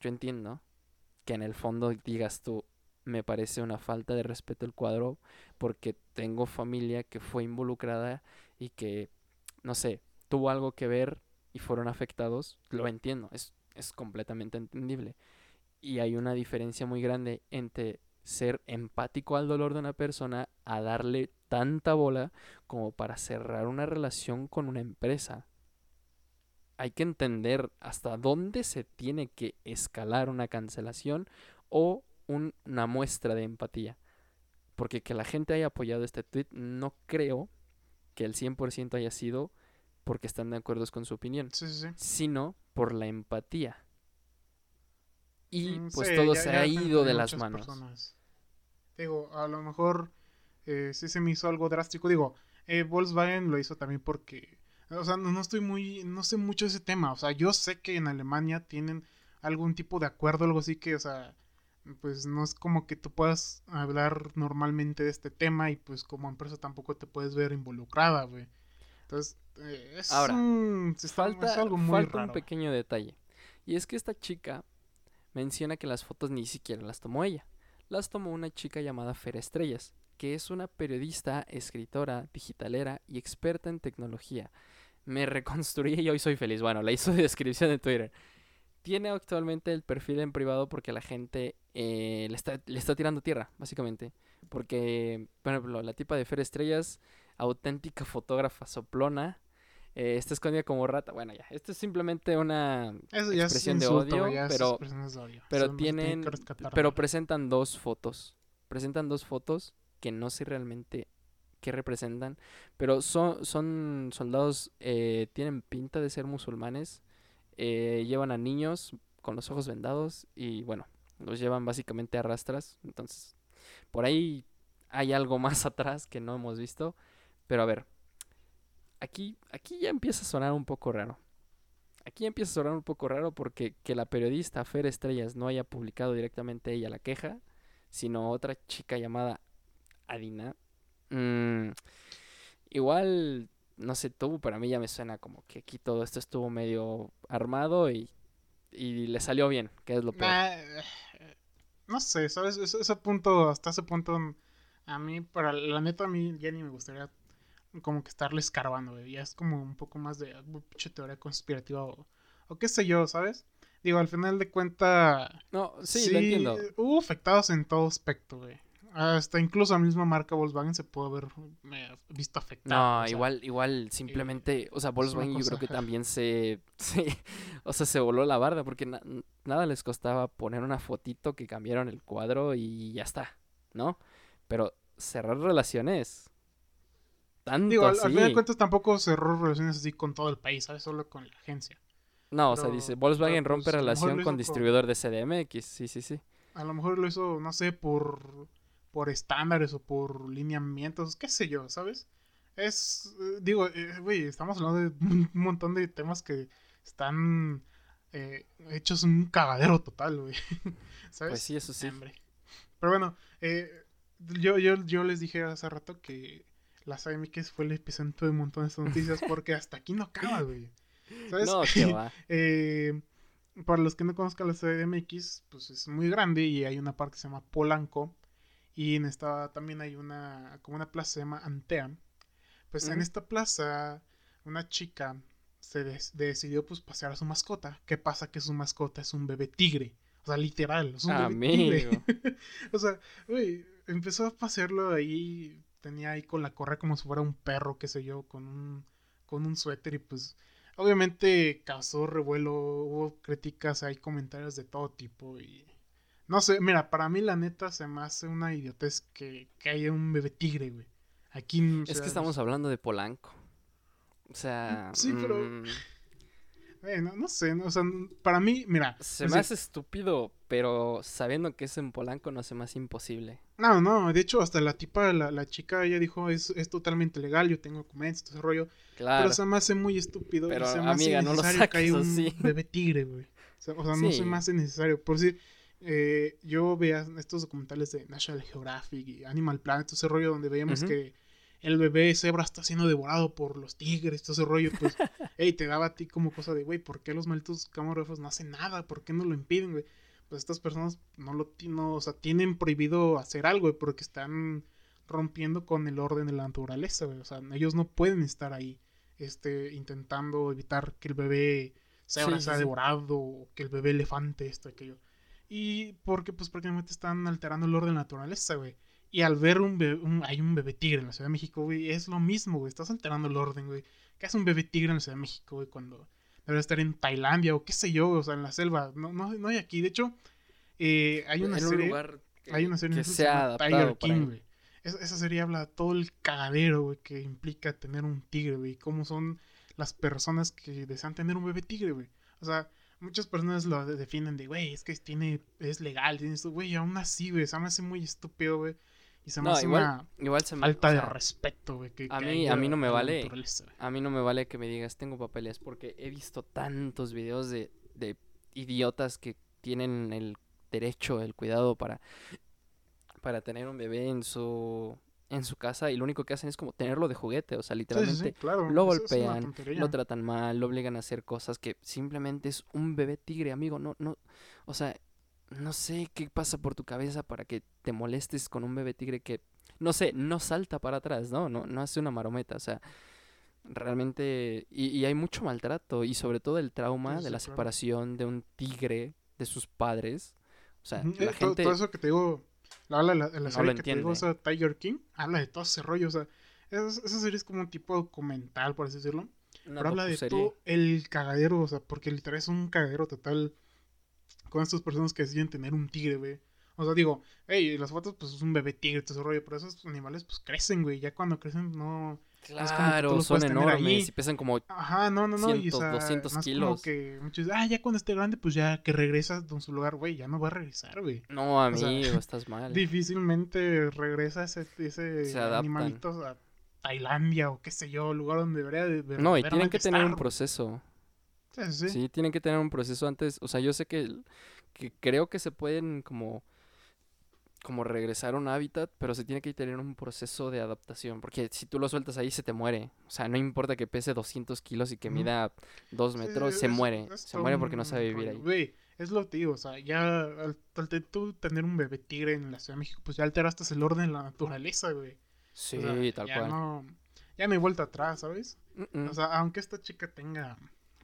yo entiendo que en el fondo digas tú, me parece una falta de respeto el cuadro porque tengo familia que fue involucrada y que, no sé, tuvo algo que ver y fueron afectados, lo entiendo, es, es completamente entendible. Y hay una diferencia muy grande entre ser empático al dolor de una persona a darle tanta bola como para cerrar una relación con una empresa hay que entender hasta dónde se tiene que escalar una cancelación o una muestra de empatía. Porque que la gente haya apoyado este tweet no creo que el 100% haya sido porque están de acuerdo con su opinión, sino por la empatía. Y mm, pues todo se ha ido de las manos. Digo, a lo mejor eh, sí se me hizo algo drástico. Digo, eh, Volkswagen lo hizo también porque o sea, no, estoy muy, no sé mucho de ese tema. O sea, yo sé que en Alemania tienen algún tipo de acuerdo, algo así que, o sea, pues no es como que tú puedas hablar normalmente de este tema y pues como empresa tampoco te puedes ver involucrada, güey. Entonces, eh, es, Ahora, falta, algo muy falta un pequeño detalle. Y es que esta chica menciona que las fotos ni siquiera las tomó ella. Las tomó una chica llamada Fer Estrellas, que es una periodista, escritora, digitalera y experta en tecnología me reconstruí y hoy soy feliz. Bueno, la hizo de descripción de Twitter. Tiene actualmente el perfil en privado porque la gente eh, le, está, le está tirando tierra, básicamente. Porque, por ejemplo, la tipa de Fer Estrellas, auténtica fotógrafa soplona, eh, está escondida como rata. Bueno, ya, esto es simplemente una expresión de odio, pero, pero tienen, pero presentan dos fotos. Presentan dos fotos que no sé realmente qué representan, pero son, son soldados, eh, tienen pinta de ser musulmanes, eh, llevan a niños con los ojos vendados y bueno, los llevan básicamente a rastras, entonces por ahí hay algo más *laughs* atrás que no hemos visto, pero a ver, aquí, aquí ya empieza a sonar un poco raro. Aquí empieza a sonar un poco raro porque que la periodista Fer Estrellas no haya publicado directamente ella la queja, sino otra chica llamada Adina, Mm, igual, no sé tú, para mí ya me suena como que aquí todo esto estuvo medio armado y, y le salió bien, que es lo peor. no sé, ¿sabes? Ese, punto, hasta ese punto, a mí, para la neta, a mí ya ni me gustaría como que estarle escarbando, Ya es como un poco más de pinche teoría conspirativa o, o qué sé yo, ¿sabes? Digo, al final de cuenta. No, sí, lo entiendo. Hubo afectados en todo aspecto, güey. Hasta incluso la misma marca Volkswagen se puede haber eh, visto afectada. No, igual, igual, simplemente, o sea, Volkswagen yo creo que también *laughs* se, o sea, se voló la barda porque nada les costaba poner una fotito que cambiaron el cuadro y ya está, ¿no? Pero cerrar relaciones. Tanto Digo, al, final de cuentas tampoco cerró relaciones así con todo el país, ¿sabes? Solo con la agencia. No, o sea, dice, Volkswagen rompe pues, relación con distribuidor de CDMX, sí, sí, sí. A lo mejor lo hizo, no sé, por por estándares o por lineamientos, qué sé yo, ¿sabes? Es, eh, digo, eh, güey, estamos hablando de un *laughs* montón de temas que están eh, hechos un cagadero total, güey. *laughs* ¿Sabes? Pues sí, eso sí. Pero bueno, yo, yo, yo les dije hace rato que la CDMX fue el epicentro de un montón de estas noticias *laughs* porque hasta aquí no acaba, güey. ¿Sabes? No, qué va. *laughs* eh, para los que no conozcan la CDMX, pues es muy grande y hay una parte que se llama Polanco. Y en esta también hay una, como una plaza se llama Antea. Pues en esta plaza, una chica se decidió pues pasear a su mascota. ¿Qué pasa? Que su mascota es un bebé tigre. O sea, literal, es un bebé tigre. *laughs* o sea, güey, empezó a pasearlo ahí. Tenía ahí con la correa como si fuera un perro, qué sé yo, con un, con un suéter y pues obviamente causó revuelo, hubo críticas, hay comentarios de todo tipo y no sé, mira, para mí la neta se me hace una idiotez que, que haya un bebé tigre, güey. Aquí Es que estamos hablando de Polanco. O sea, sí, pero mm, bueno, no sé, o sea, para mí, mira. Se me hace estúpido, pero sabiendo que es en Polanco no se me hace imposible. No, no, de hecho, hasta la tipa, la, la chica, ella dijo, es, es totalmente legal, yo tengo documentos, todo ese rollo. Claro. Pero se me hace muy estúpido. Pero, se me amiga, no lo saques un *laughs* bebé tigre, güey. O sea, no se me hace necesario. Por decir, eh, yo veía estos documentales de National Geographic y Animal Planet, todo ese rollo donde veíamos que el bebé cebra está siendo devorado por los tigres, todo ese rollo, pues, *laughs* hey, te daba a ti como cosa de, güey, ¿por qué los malditos camarógrafos no hacen nada? ¿Por qué no lo impiden, güey? Pues estas personas no lo no, o sea, tienen prohibido hacer algo, güey, porque están rompiendo con el orden de la naturaleza, güey. O sea, ellos no pueden estar ahí, este, intentando evitar que el bebé cebra sea devorado, o que el bebé elefante, esto, aquello. Y porque, pues, prácticamente están alterando el orden de la naturaleza, güey. Y al ver un bebé, hay un bebé tigre en la Ciudad de México, güey, es lo mismo, güey. Estás alterando el orden, güey. ¿Qué hace un bebé tigre en la Ciudad de México, güey? Cuando debe estar en Tailandia o qué sé yo, o sea, en la selva. No, no, no hay aquí. De hecho, eh, hay una serie. hay una serie que sea Tiger King, güey. Esa, serie habla de todo el cagadero, güey, que implica tener un tigre, güey. Cómo son las personas que desean tener un bebé tigre, güey. O sea, muchas personas lo definen de, güey, es que tiene, es legal, tiene esto, güey, aún así, güey, se me hace muy estúpido, güey. Y se me hace una falta de respeto, güey. a mí, a mí no me vale. A mí no me vale que me digas tengo papeles porque he visto tantos videos de, de idiotas que tienen el derecho, el cuidado para, para tener un bebé en su en su casa y lo único que hacen es como tenerlo de juguete, o sea, literalmente lo golpean, lo tratan mal, lo obligan a hacer cosas que simplemente es un bebé tigre, amigo, no no, o sea, no sé qué pasa por tu cabeza para que te molestes con un bebé tigre que, no sé, no salta para atrás, ¿no? No, no hace una marometa, o sea, realmente, y, hay mucho maltrato y sobre todo el trauma de la separación de un tigre de sus padres. O sea, la eh, gente... Todo, eso que te digo, habla la, la serie que te digo, o sea, Tiger King, habla de todo ese rollo, o sea, esa, serie es como un tipo documental, por así decirlo. pero habla de todo el cagadero, o sea, porque literal es un cagadero total con estas personas que deciden tener un tigre, güey. O sea, digo, hey, las fotos, pues es un bebé tigre, todo ese rollo, pero esos animales, pues crecen, güey. Ya cuando crecen, no. Claro, son enormes y pesan como. Ajá, no, no, no. 100, y, o sea, 200 kilos. Como que muchos ah, ya cuando esté grande, pues ya que regresas a su lugar, güey, ya no va a regresar, güey. No, amigo, *laughs* estás mal. Difícilmente regresa ese, ese animalito a Tailandia o qué sé yo, lugar donde debería de. No, y tienen que tener un proceso. Sí, tienen que tener un proceso antes. O sea, yo sé que, que creo que se pueden como como regresar a un hábitat, pero se tiene que tener un proceso de adaptación, porque si tú lo sueltas ahí se te muere. O sea, no importa que pese 200 kilos y que mida 2 metros, se muere. se muere porque no sabe vivir ahí. Güey, es lo tío, o sea, ya al, tú tener un bebé tigre en la Ciudad de México, pues ya alteraste el orden de la naturaleza, güey. Sí, tal ya cual. No, ya no hay vuelta atrás, ¿sabes? O sea, aunque esta chica tenga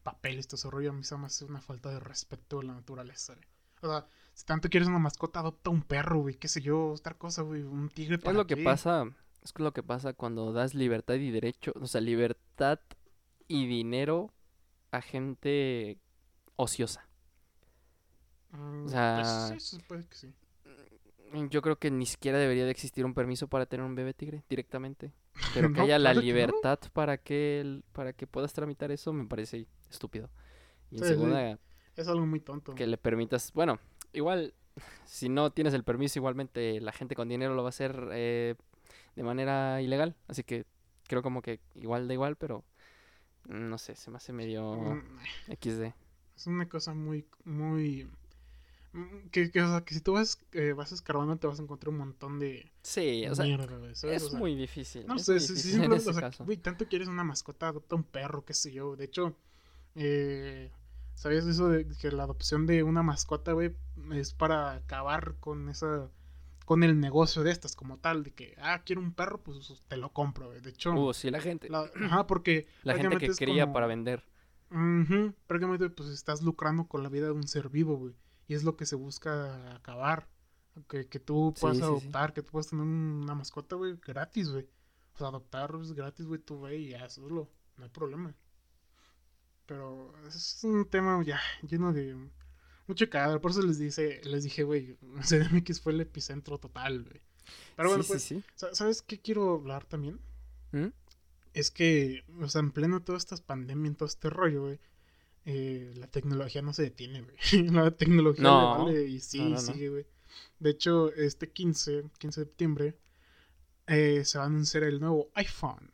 papel, esto ese rollo, a mí se me hace una falta de respeto a la naturaleza, O sea, si tanto quieres una mascota, adopta un perro, güey, qué sé yo, otra cosa, güey, un tigre para Es lo que pasa, es lo que pasa cuando das libertad y derecho, o sea, libertad y dinero a gente ociosa. Mm, o sea, pues sí, puede que sí. Yo creo que ni siquiera debería de existir un permiso para tener un bebé tigre directamente. Pero que haya la libertad para que para que puedas tramitar eso me parece estúpido. Y en segunda, es algo muy tonto. Que le permitas, bueno, igual si no tienes el permiso igualmente la gente con dinero lo va a hacer eh, de manera ilegal, así que creo como que igual da igual, pero no sé, se me hace medio mm, XD. Es una cosa muy muy Mm, que, que, o sea, que si tú vas, eh, vas escarbando te vas a encontrar un montón de sí, o sea, es muy difícil. No sé, si, si, o sea, tanto quieres una mascota, adopta un perro, qué sé yo. De hecho, eh, ¿sabías eso de que la adopción de una mascota, güey, es para acabar con esa con el negocio de estas como tal, de que, ah, quiero un perro, pues te lo compro, güey. De hecho... Uh, sí, la gente... ajá, porque... *clears throat* La gente que quería para vender. Uh prácticamente, pues, estás lucrando con la vida de un ser vivo, güey. Y es lo que se busca acabar. Que, que tú puedas adoptar, que tú puedas tener una mascota, güey, gratis, güey. O sea, adoptar es gratis, güey, tú, güey, y ya, hazlo. No hay problema. Pero es un tema ya lleno de mucho cadáver. Por eso les dice, les dije, güey, *laughs* CDMX fue el epicentro total, güey. Pero bueno, pues, ¿sabes qué quiero hablar también? ¿Mm? Es que, o sea, en pleno todas estas pandemias, en todo este rollo, güey, eh, la tecnología no se detiene, güey. *laughs* la tecnología no. vale y sí, sigue, güey. De hecho, este 15, 15 de septiembre, eh, se va a anunciar el nuevo iPhone.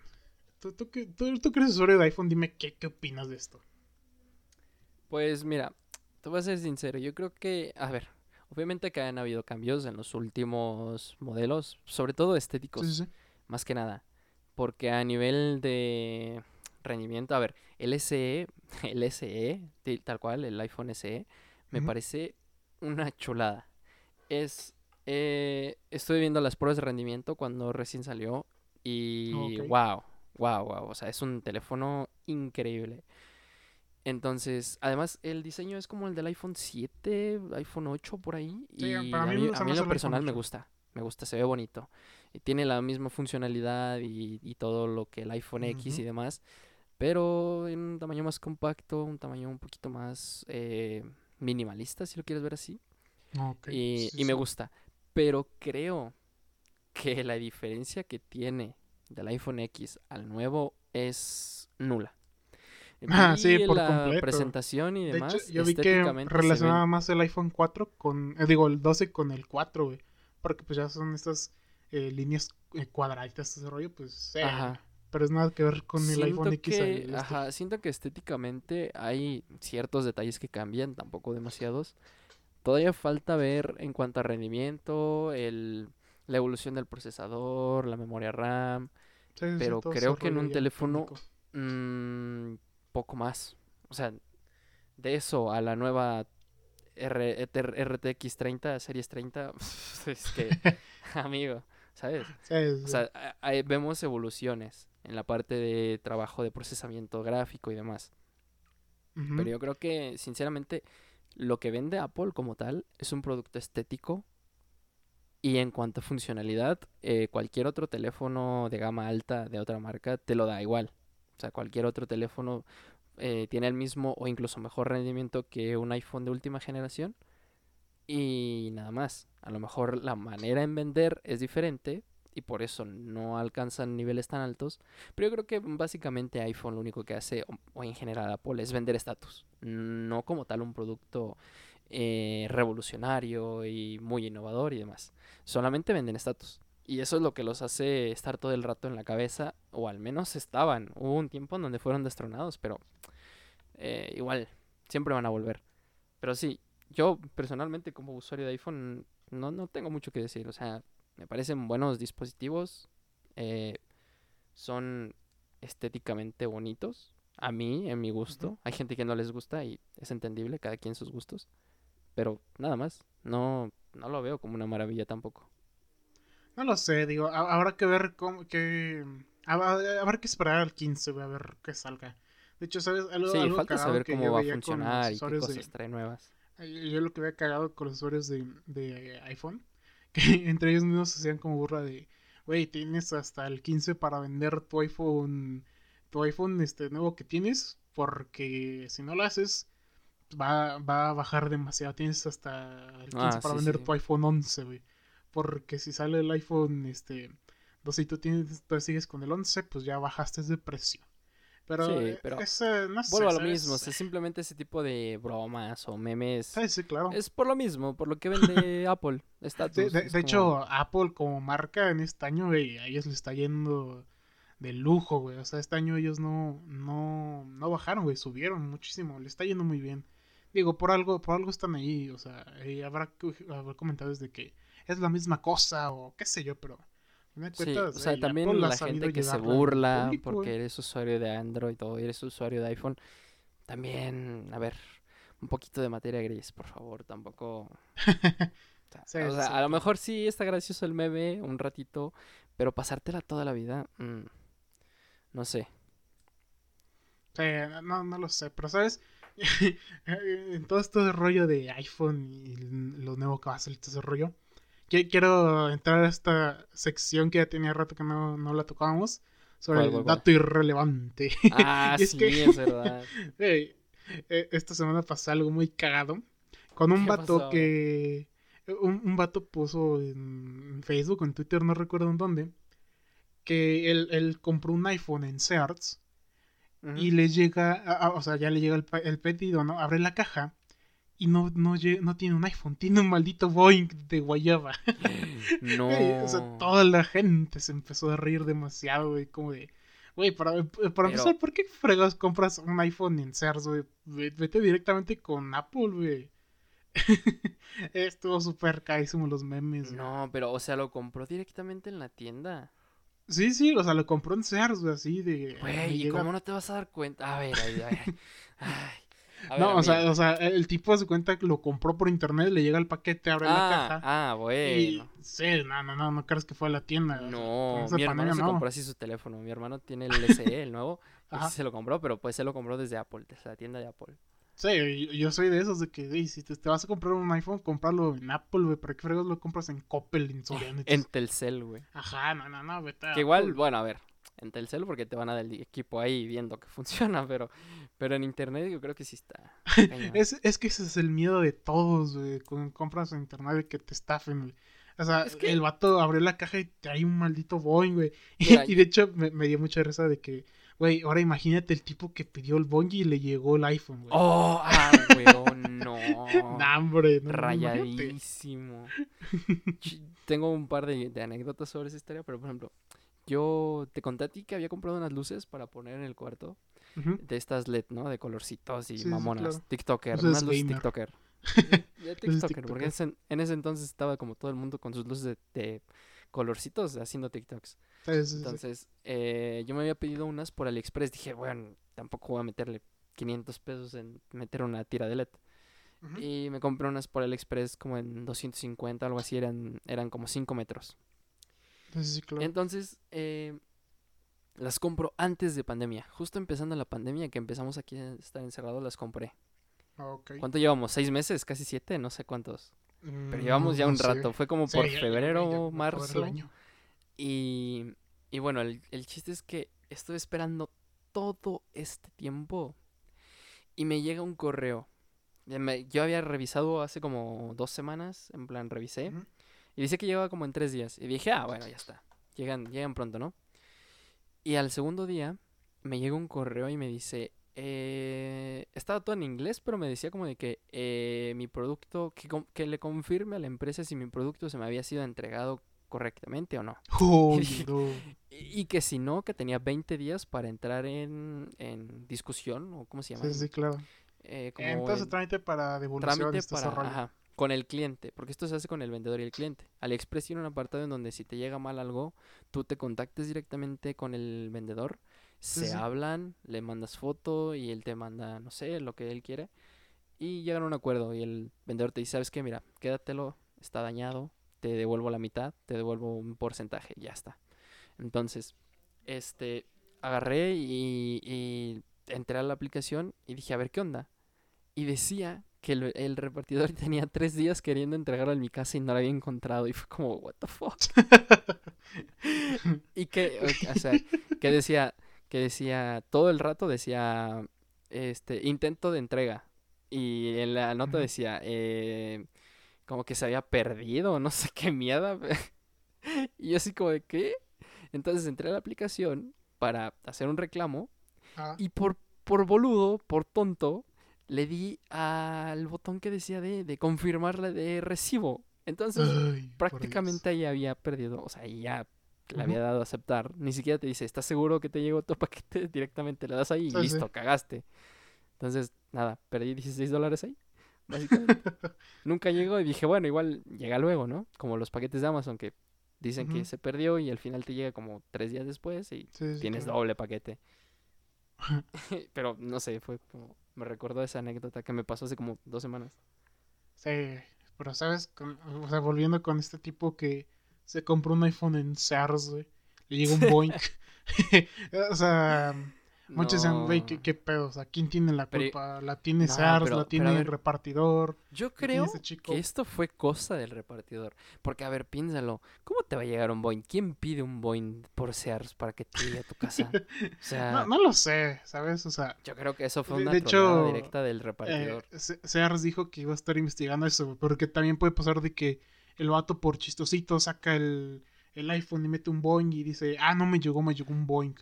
¿Tú, tú, tú, tú, eres usuario de iPhone? Dime qué, qué opinas de esto. Pues mira, te voy a ser sincero. Yo creo que, a ver, obviamente que han habido cambios en los últimos modelos, sobre todo estéticos, más que nada. Porque a nivel de rendimiento, a ver, el SE, *laughs* el SE, tal cual, el iPhone SE, me parece una chulada. Es, eh, estoy viendo las pruebas de rendimiento cuando recién salió y wow, wow, wow, o sea, es un teléfono increíble. Entonces, además, el diseño es como el del iPhone 7, iPhone 8 por ahí. y a mí, a mí, en lo personal me gusta. Me gusta, se ve bonito. Y tiene la misma funcionalidad y, todo lo que el iPhone X y demás. Pero en un tamaño más compacto, un tamaño un poquito más eh, minimalista, si lo quieres ver así. y, y me gusta. Pero creo que la diferencia que tiene del iPhone X al nuevo es nula. *laughs* Ah, sí, por la presentación y demás. De hecho, yo vi que relacionaba más el iPhone 4 con, eh, digo, el 12 con el 4, güey. Porque pues ya son estas eh, líneas eh, cuadraditas, ese rollo, pues. Ajá. Pero es nada que ver con el iPhone X. Este. Ajá, siento que estéticamente hay ciertos detalles que cambian, tampoco demasiados. Todavía falta ver en cuanto a rendimiento, el, la evolución del procesador, la memoria RAM. pero creo que en un teléfono mmm, poco más. O sea, de eso a la nueva RTX 30, Series 30, *laughs* es que, *laughs* amigo, ¿sabes? *laughs* O sea, vemos evoluciones en la parte de trabajo de procesamiento gráfico y demás. Pero yo creo que, sinceramente, lo que vende Apple como tal es un producto estético y en cuanto a funcionalidad, eh, cualquier otro teléfono de gama alta de otra marca te lo da igual. O sea, cualquier otro teléfono eh, tiene el mismo o incluso mejor rendimiento que un iPhone de última generación. Y nada más. A lo mejor la manera en vender es diferente y por eso no alcanzan niveles tan altos. Pero yo creo que básicamente iPhone lo único que hace, o, en general Apple, es vender estatus. No como tal un producto eh, revolucionario y muy innovador y demás. Solamente venden estatus. Y eso es lo que los hace estar todo el rato en la cabeza, o al menos estaban. Hubo un tiempo en donde fueron destronados, pero eh, igual, siempre van a volver. Pero sí, yo personalmente como usuario de iPhone no, no tengo mucho que decir. O sea, me parecen buenos dispositivos. Eh, son estéticamente bonitos. A mí, en mi gusto. Hay gente que no les gusta y es entendible, cada quien sus gustos. Pero nada más, no, no lo veo como una maravilla tampoco. No lo sé, digo, habrá que ver cómo, que... Habrá que esperar al 15, a ver qué salga. De hecho, ¿sabes? Algo, sí, falta saber cómo va a funcionar y qué cosas trae nuevas. Yo lo que había cagado con los usuarios de, de iPhone, *laughs* que entre ellos mismos se hacían como burra de, güey, tienes hasta el 15 para vender tu iPhone, tu iPhone este nuevo que tienes, porque si no lo haces, va, va a bajar demasiado. Tienes hasta el 15 ah, para vender tu iPhone 11, güey. Porque si sale el iPhone este 12 y tú, tienes, tú sigues con el 11, pues ya bajaste de precio. Pero, sí, eh, pero es, no sé, vuelvo a lo mismo, es simplemente ese tipo de bromas o memes. Sí, sí, claro. Es por lo mismo, por lo que vende *laughs* Apple. de, hecho, Apple como marca en este año, güey, a ellos les está yendo de lujo, güey. O sea, este año ellos no, no, no bajaron, güey, subieron muchísimo, le está yendo muy bien. digo, por algo, por algo están ahí, o sea, habrá, habrá comentarios de que es la misma cosa o qué sé yo, pero sí, o sea, también la gente que se burla porque eres usuario de Android o eres usuario de iPhone, también, a ver, un poquito de materia gris, por favor, tampoco... o sea, *laughs* a lo mejor sí está gracioso el meme un ratito, pero pasártela toda la vida, mm, no sé. Sí, no, no lo sé, pero sabes, *laughs* en todo este rollo de iPhone y lo nuevo que va a ser este rollo, quiero entrar a esta sección que ya tenía rato que no, no la tocábamos. Sobre el dato irrelevante. *laughs* Ah, sí, es, que, es verdad. *laughs* Eh, esta semana pasó algo muy cagado. Con un vato que. Un, un, vato puso en Facebook, en Twitter, no recuerdo en dónde. Que él, él compró un iPhone en Search. Y le llega. o sea, ya le llega el, el pedido, ¿no? Abre la caja y no, no, no tiene un iPhone, tiene un maldito Boeing de guayaba. *laughs* *laughs* No. o sea, toda la gente se empezó a reír demasiado, güey, como de... Güey, para, para empezar, ¿por qué fregas compras un iPhone en Sears, güey? Vete directamente con Apple, güey. *laughs* Estuvo súper caísimo los memes. No, pero, o sea, lo compró directamente en la tienda. Sí, sí, o sea, lo compró en Sears, güey, así de... Güey, ¿y cómo no te vas a dar cuenta? A ver, a ver. Ay no, o sea, o sea, el tipo de su cuenta lo compró por internet, le llega el paquete, abre la ah, caja. Ah, bueno. sí, no, no, no, no crees que fue a la tienda. No, mi hermano se compró así su teléfono. Mi hermano tiene el SE, el nuevo, *laughs* y se lo compró, pero pues se lo compró desde Apple, desde la tienda de Apple. Sí, yo soy de esos de que, si te, vas a comprar un iPhone, comprarlo en Apple, güey. ¿Para qué fregos lo compras en Coppel, en Soriana? en Telcel, güey. Ajá, no, no, no, vete Que igual, bueno, a ver, en Telcel porque te van a dar el equipo ahí viendo que *laughs* funciona, pero, pero en internet yo creo que sí está. es, es que ese es el miedo de todos, güey, con compras en internet de que te estafen, O sea, el vato abrió la caja y trae un maldito Boeing, güey. *laughs* y de hecho me, dio mucha risa de que, güey, ahora imagínate el tipo que pidió el Boeing y le llegó el iPhone, güey. Oh, ah, güey, no. *laughs* hombre, no, Rayadísimo. Tengo un par de, de anécdotas sobre esa historia, pero por ejemplo, yo te conté a ti que había comprado unas luces para poner en el cuarto. De estas LED, ¿no? De colorcitos y mamonas. TikToker. unas luces TikToker. *laughs* de, TikToker, porque en ese, entonces estaba como todo el mundo con sus luces de, colorcitos haciendo TikToks. entonces, eh, yo me había pedido unas por AliExpress. Dije, bueno, tampoco voy a meterle 500 pesos en meter una tira de LED. Y me compré unas por AliExpress como en 250, algo así, eran, eran como 5 metros. Entonces, eh, las compro antes de pandemia. Justo empezando la pandemia, que empezamos aquí a estar encerrados, las compré. Ah, ¿Cuánto llevamos? ¿Seis meses? ¿Casi siete? No sé cuántos. Pero llevamos ya un rato. Fue como por febrero, marzo. Y, y bueno, el, el chiste es que estoy esperando todo este tiempo. Y me llega un correo. Yo había revisado hace como dos semanas, en plan revisé. Y dice que llegaba como en tres días. Y dije, ah, bueno, ya está. Llegan, llegan pronto, ¿no? Y al segundo día me llega un correo y me dice, eh, estaba todo en inglés, pero me decía como de que eh, mi producto, que, que, le confirme a la empresa si mi producto se me había sido entregado correctamente o no. *laughs* y, que si no, que tenía 20 días para entrar en, en discusión, o cómo se llama. Sí, sí, claro. Eh, Entonces, trámite para devolución. Trámite para, ajá, con el cliente, porque esto se hace con el vendedor y el cliente. AliExpress tiene un apartado en donde si te llega mal algo, tú te contactes directamente con el vendedor, se hablan, le mandas foto y él te manda, no sé, lo que él quiere y llegan a un acuerdo y el vendedor te dice, ¿sabes qué? Mira, quédatelo, está dañado, te devuelvo la mitad, te devuelvo un porcentaje, ya está. Entonces, este, agarré y, y entré a la aplicación y dije, a ver qué onda. Y decía que el, repartidor *laughs* tenía tres días queriendo entregarlo en mi casa y no lo había encontrado. Y fue como, what the fuck. *laughs* y que, o sea, que decía, que decía, todo el rato decía, este, intento de entrega. Y en la nota decía, eh, como que se había perdido, no sé qué mierda. *laughs* y yo así como de, ¿qué? Entonces entré a la aplicación para hacer un reclamo. Ah. Y por, por boludo, por tonto, le di al botón que decía de, de confirmarle de recibo. Entonces, prácticamente ahí había perdido, o sea, ya le había dado a aceptar. Ni siquiera te dice, ¿estás seguro que te llegó tu *laughs* paquete? Directamente le das ahí y listo, cagaste. Entonces, nada, perdí 16 dólares ahí. Básicamente. *laughs* Nunca llegó y dije, bueno, igual llega luego, ¿no? Como los paquetes de Amazon que dicen que se perdió y al final te llega como tres días después y tienes doble paquete. *laughs* Pero no sé, fue como. Me recordó esa anécdota que me pasó hace como dos semanas. Sí, pero sabes, o sea, volviendo con este tipo que se compró un iPhone en Sears, güey. Le llegó un Boeing. *laughs* *laughs* o sea, Muchos dicen, güey, ¿qué, pedo? O sea, ¿quién tiene la culpa? ¿La tiene SARS? ¿La tiene el repartidor? Yo creo que esto fue cosa del repartidor. Porque, a ver, piénsalo. ¿Cómo te va a llegar un Boeing? ¿Quién pide un Boeing por SARS para que te llegue a tu casa? *laughs* O sea... no, lo sé, ¿sabes? O sea... Yo creo que eso fue una de hecho, directa del repartidor. Eh, SARS dijo que iba a estar investigando eso, porque también puede pasar de que el vato por chistosito saca el, el iPhone y mete un Boeing y dice, ah, no me llegó, me llegó un Boeing.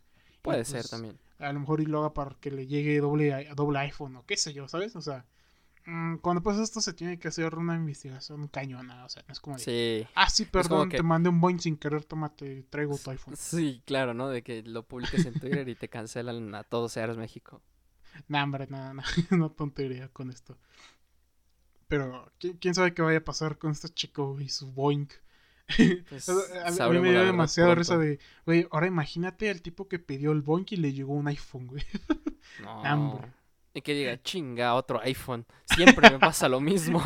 Puede ser pues, también a lo mejor y lo haga para que le llegue doble, doble iPhone o qué sé yo, ¿sabes? O sea, mm, cuando pasa esto se tiene que hacer una investigación cañona, o sea, no es como sí. ah, sí, perdón, te mandé un Boeing sin querer, tómate, traigo tu iPhone. Sí, claro, ¿no? De que lo publiques en Twitter y te cancelan a todos seres México. *laughs* Nah, hombre, nada, nada, *laughs* no tontería con esto. Pero, ¿quién sabe qué vaya a pasar con este chico y su Boeing? *laughs* Pues, a, mí me dio demasiado risa de, güey, ahora imagínate el tipo que pidió el Boink y le llegó un iPhone, güey. No. *laughs* Y que diga, chinga, otro iPhone. Siempre me pasa lo mismo.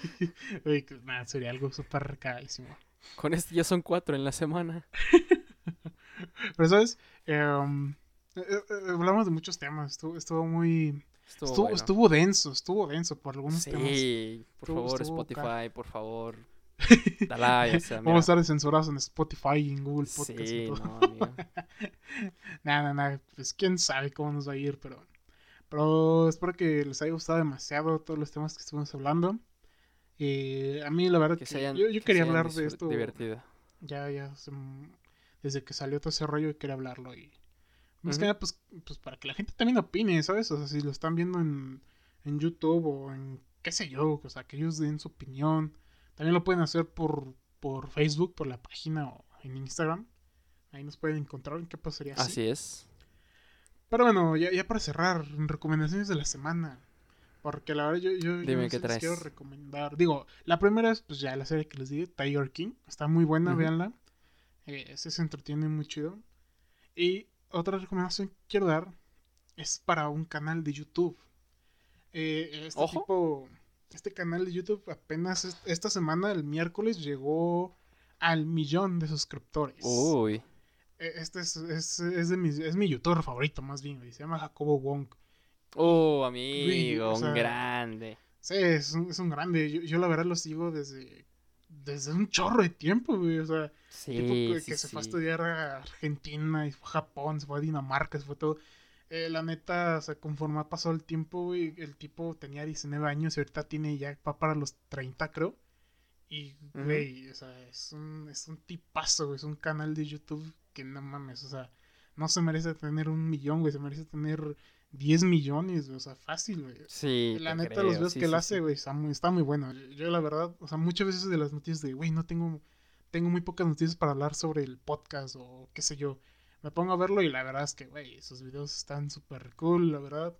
*laughs* Güey, nada, sería algo súper carísimo. Con esto ya son cuatro en la semana. Pero, ¿sabes? Em, eh, eh, hablamos de muchos temas. Estuvo, estuvo muy... Estuvo, estuvo, denso, estuvo denso por algunos temas. Sí, por favor, Spotify, por favor *laughs* Vamos a estar censurados en Spotify y en Google Podcast. Sí, no, nada, *laughs* nada, pues quién sabe cómo nos va a ir, pero, pero espero que les haya gustado demasiado todos los temas que estuvimos hablando. y a mí la verdad que, yo, quería hablar de esto. Divertido. Ya, ya, desde que salió todo ese rollo quería hablarlo y más que nada pues, pues para que la gente también opine, ¿sabes? O sea, si lo están viendo en, en YouTube o en qué sé yo, o sea, que ellos den su opinión también lo pueden hacer por, por Facebook, por la página o en Instagram. Ahí nos pueden encontrar. ¿Qué pasaría así? Así es. Pero bueno, ya, ya para cerrar, recomendaciones de la semana. Porque la verdad yo, yo, Dime qué traes. quiero recomendar. Digo, la primera es pues ya la serie que les dije, Tiger King. Está muy buena, véanla. Eh, ese se entretiene muy chido. Y otra recomendación que quiero dar es para un canal de YouTube. Eh, este tipo este canal de YouTube apenas esta semana, el miércoles, llegó al millón de suscriptores. Uy. E, este es, es, es, de mi, es mi youtuber favorito, más bien, se llama Jacobo Wong. Oh, amigo, un grande. Sí, es un, es un grande. Yo, yo, la verdad lo sigo desde, desde un chorro de tiempo, güey. O sea, sí, que, que se fue a estudiar a Argentina, y fue a Japón, se fue a Dinamarca, se fue todo. Eh, la neta, o sea, conforme ha pasado el tiempo, el tipo tenía 19 años y ahorita tiene ya, va para los 30, creo. Y, güey, o sea, es un, es un tipazo, es un canal de YouTube que no mames, o sea, no se merece tener un millón, güey, se merece tener 10 millones, o sea, fácil, güey. Sí. La neta, los videos que él hace, güey, está muy, está muy bueno. Yo, la verdad, o sea, muchas veces de las noticias de, güey, no tengo, tengo muy pocas noticias para hablar sobre el podcast o qué sé yo me pongo a verlo y la verdad es que, güey, esos videos están súper cool, la verdad.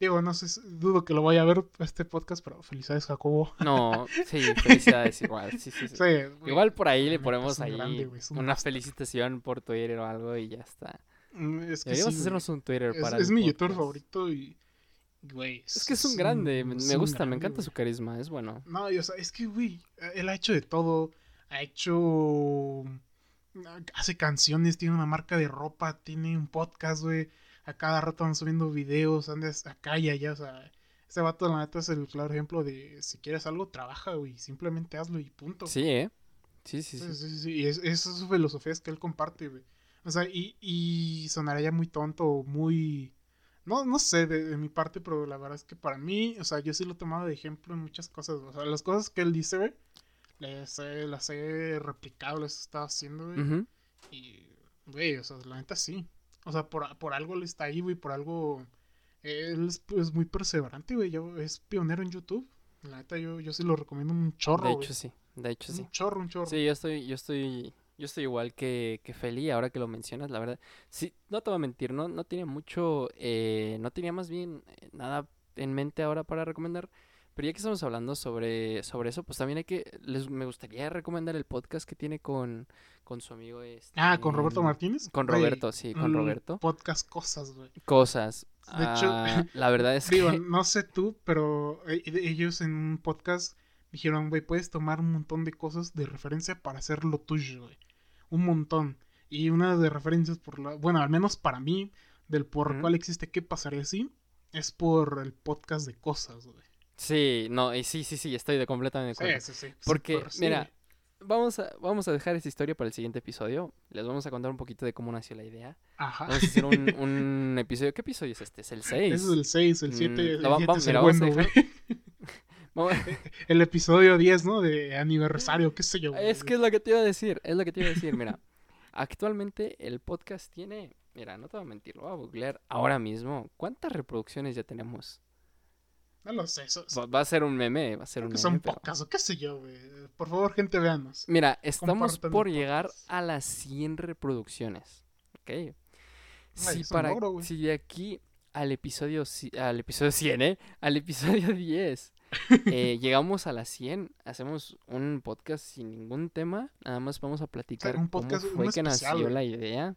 Digo, no sé, dudo que lo vaya a ver este podcast, pero felicidades, Jacobo. No, *laughs* sí, felicidades igual. Sí, sí, sí. igual por ahí le ponemos ahí una felicitación por Twitter o algo y ya está. Mm, es que Deberíamos hacernos un Twitter es, para. Es mi youtuber favorito y. Güey. Es, que es un grande, me, gusta, me encanta su carisma, es bueno. No, o sea, es que, güey, él ha hecho de todo. Ha hecho hace canciones, tiene una marca de ropa, tiene un podcast, güey. A cada rato van subiendo videos, andas acá y allá, o sea. Este vato, la neta, es el claro ejemplo de si quieres algo, trabaja, güey. Simplemente hazlo y punto. Sí, ¿eh? Sí, sí, sí. sí, sí, Y es, esa es su filosofía es que él comparte, güey. O sea, y, y sonaría muy tonto, muy... No, no sé de, mi parte, pero la verdad es que para mí, o sea, yo sí lo he tomado de ejemplo en muchas cosas. O sea, las cosas que él dice, güey, he replicado, les he estado haciendo, güey. Y, güey, o sea, la neta sí. O sea, por, por algo él está ahí, güey, por algo. Él es, pues, muy perseverante, güey. Es pionero en YouTube. La neta, yo, yo sí lo recomiendo un chorro. De hecho, sí. De hecho, sí. Un chorro, un chorro. Sí, yo estoy, yo estoy, yo estoy igual que, que Feli, ahora que lo mencionas, la verdad. Sí, no te voy a mentir, no, no tiene mucho, eh, no tenía más bien eh, nada en mente ahora para recomendar. Pero ya que estamos hablando sobre, sobre eso, pues también hay que. Les, me gustaría recomendar el podcast que tiene con, con su amigo. Este, ah, con Roberto Martínez. Con Roberto, sí, con Roberto. Podcast Cosas, güey. Cosas. De hecho, ah, *laughs* la verdad es digo, no sé tú, pero e, ellos en un podcast dijeron, güey, puedes tomar un montón de cosas de referencia para hacer lo tuyo, güey. Un montón. Y una de referencias por la. Bueno, al menos para mí, del por cuál existe qué pasaría así, es por el podcast de cosas, güey. Sí, no, y sí, sí, sí, estoy de completamente de acuerdo. Sí, sí, sí. Porque, mira, vamos a, vamos a dejar esta historia para el siguiente episodio. Les vamos a contar un poquito de cómo nació la idea. Ajá. Vamos a hacer un, *laughs* un episodio. ¿Qué episodio es este? Es el 6. es el 6, el 7. Mm, el vamos, mira, bueno, *laughs* *laughs* el episodio 10, ¿no? De aniversario, qué sé yo. Es que es lo que te iba a decir, es lo que te iba a decir, mira. Actualmente el podcast tiene, mira, no te voy a mentir, lo voy a googlear ahora mismo. ¿Cuántas reproducciones ya tenemos? No lo sé. Eso, Va a ser un meme, va a ser un meme. Son pocas, qué sé yo, güey. Por favor, gente, veanos. Mira, estamos por llegar a las 100 reproducciones. Ok. Si, para, si de aquí al episodio, al episodio 100, ¿eh? Al episodio *laughs* 10 *laughs* eh, llegamos a las 100, hacemos un podcast sin ningún tema, nada más vamos a platicar un podcast, cómo fue que nació la idea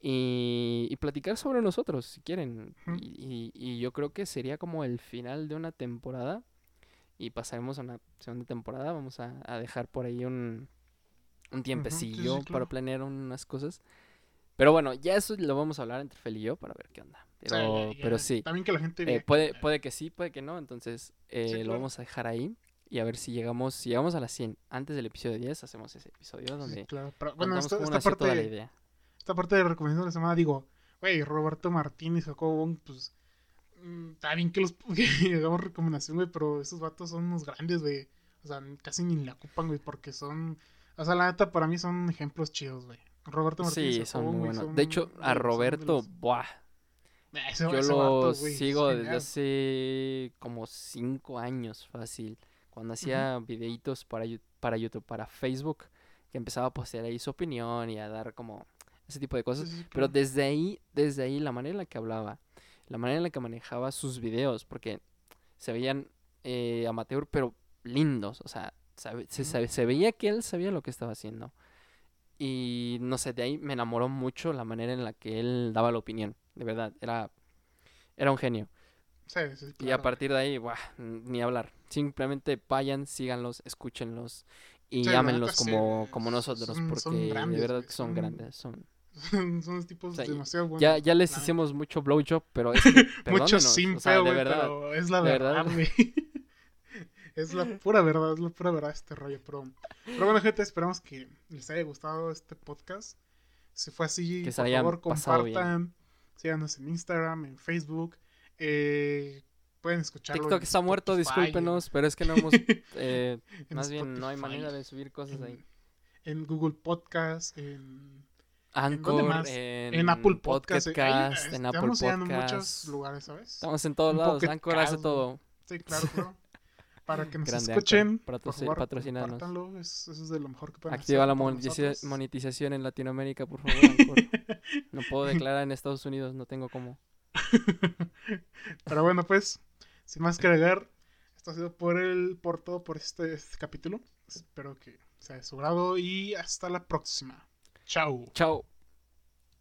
y, platicar sobre nosotros, si quieren. y, yo creo que sería como el final de una temporada y pasaremos a una segunda temporada, vamos a, dejar por ahí un, un tiempecillo para planear unas cosas. Pero bueno, ya eso lo vamos a hablar entre Fel y yo para ver qué onda. Pero, pero sí. También que la gente eh, puede, puede que sí, puede que no. Entonces eh, lo vamos a dejar ahí. Y a ver si llegamos, si llegamos a las 100 antes del episodio 10, hacemos ese episodio donde claro. Pero, bueno, esta, parte, la idea. Esta parte de recomendación de la semana, digo, güey, Roberto Martínez, Jacobo pues mm, está bien que los *laughs* que hagamos recomendación, güey, pero esos vatos son unos grandes, güey. O sea, casi ni la ocupan, güey, porque son... O sea, la neta, para mí son ejemplos chidos, güey. Roberto Martínez. Sí, son muy buenos. De hecho, a Roberto, buah, yo lo sigo desde hace como cinco años fácil. Cuando hacía videitos para, para YouTube, para Facebook, que empezaba a postear ahí su opinión y a dar como ese tipo de cosas. Pero desde ahí, desde ahí, la manera en la que hablaba, la manera en la que manejaba sus videos, porque se veían eh, amateur, pero lindos. O sea, se, se, veía que él sabía lo que estaba haciendo. Y no sé, de ahí me enamoró mucho la manera en la que él daba la opinión de verdad, era, era un genio. Sí, sí, Y a partir de ahí, buah, ni hablar. Simplemente vayan, síganlos, escúchenlos y llámenlos como, como nosotros, porque de verdad que son, grandes. Son, *laughs* son tipos demasiado buenos. Ya, ya les hicimos mucho blowjob, pero *laughs* es mucho verdad, pero es la verdad, *laughs* es la pura verdad, es la pura verdad este rollo. Pero, pero bueno, gente, esperamos que les haya gustado este podcast. Si fue así, por favor, compartan. Síganos en Instagram, en Facebook. Eh, pueden escucharlo. TikTok está muerto, discúlpenos, pero es que no hemos. Eh, más bien, no hay manera de subir cosas ahí. En Google Podcast, en. Anchor, en, en, Apple Podcast, en Apple Podcast. en muchos lugares, ¿sabes? Estamos en todos lados. Anchor hace todo. Sí, claro, claro. *laughs* Para que nos escuchen, por favor, compártanlo. Eso es de lo mejor que pueden Activa la monetización en Latinoamérica, por favor. *laughs* no puedo declarar en Estados Unidos, no tengo cómo. *laughs* Pero bueno, pues, sin más que agregar, esto ha sido por el por todo por este, este capítulo. Espero que sea de su grado y hasta la próxima. Ciao. Ciao.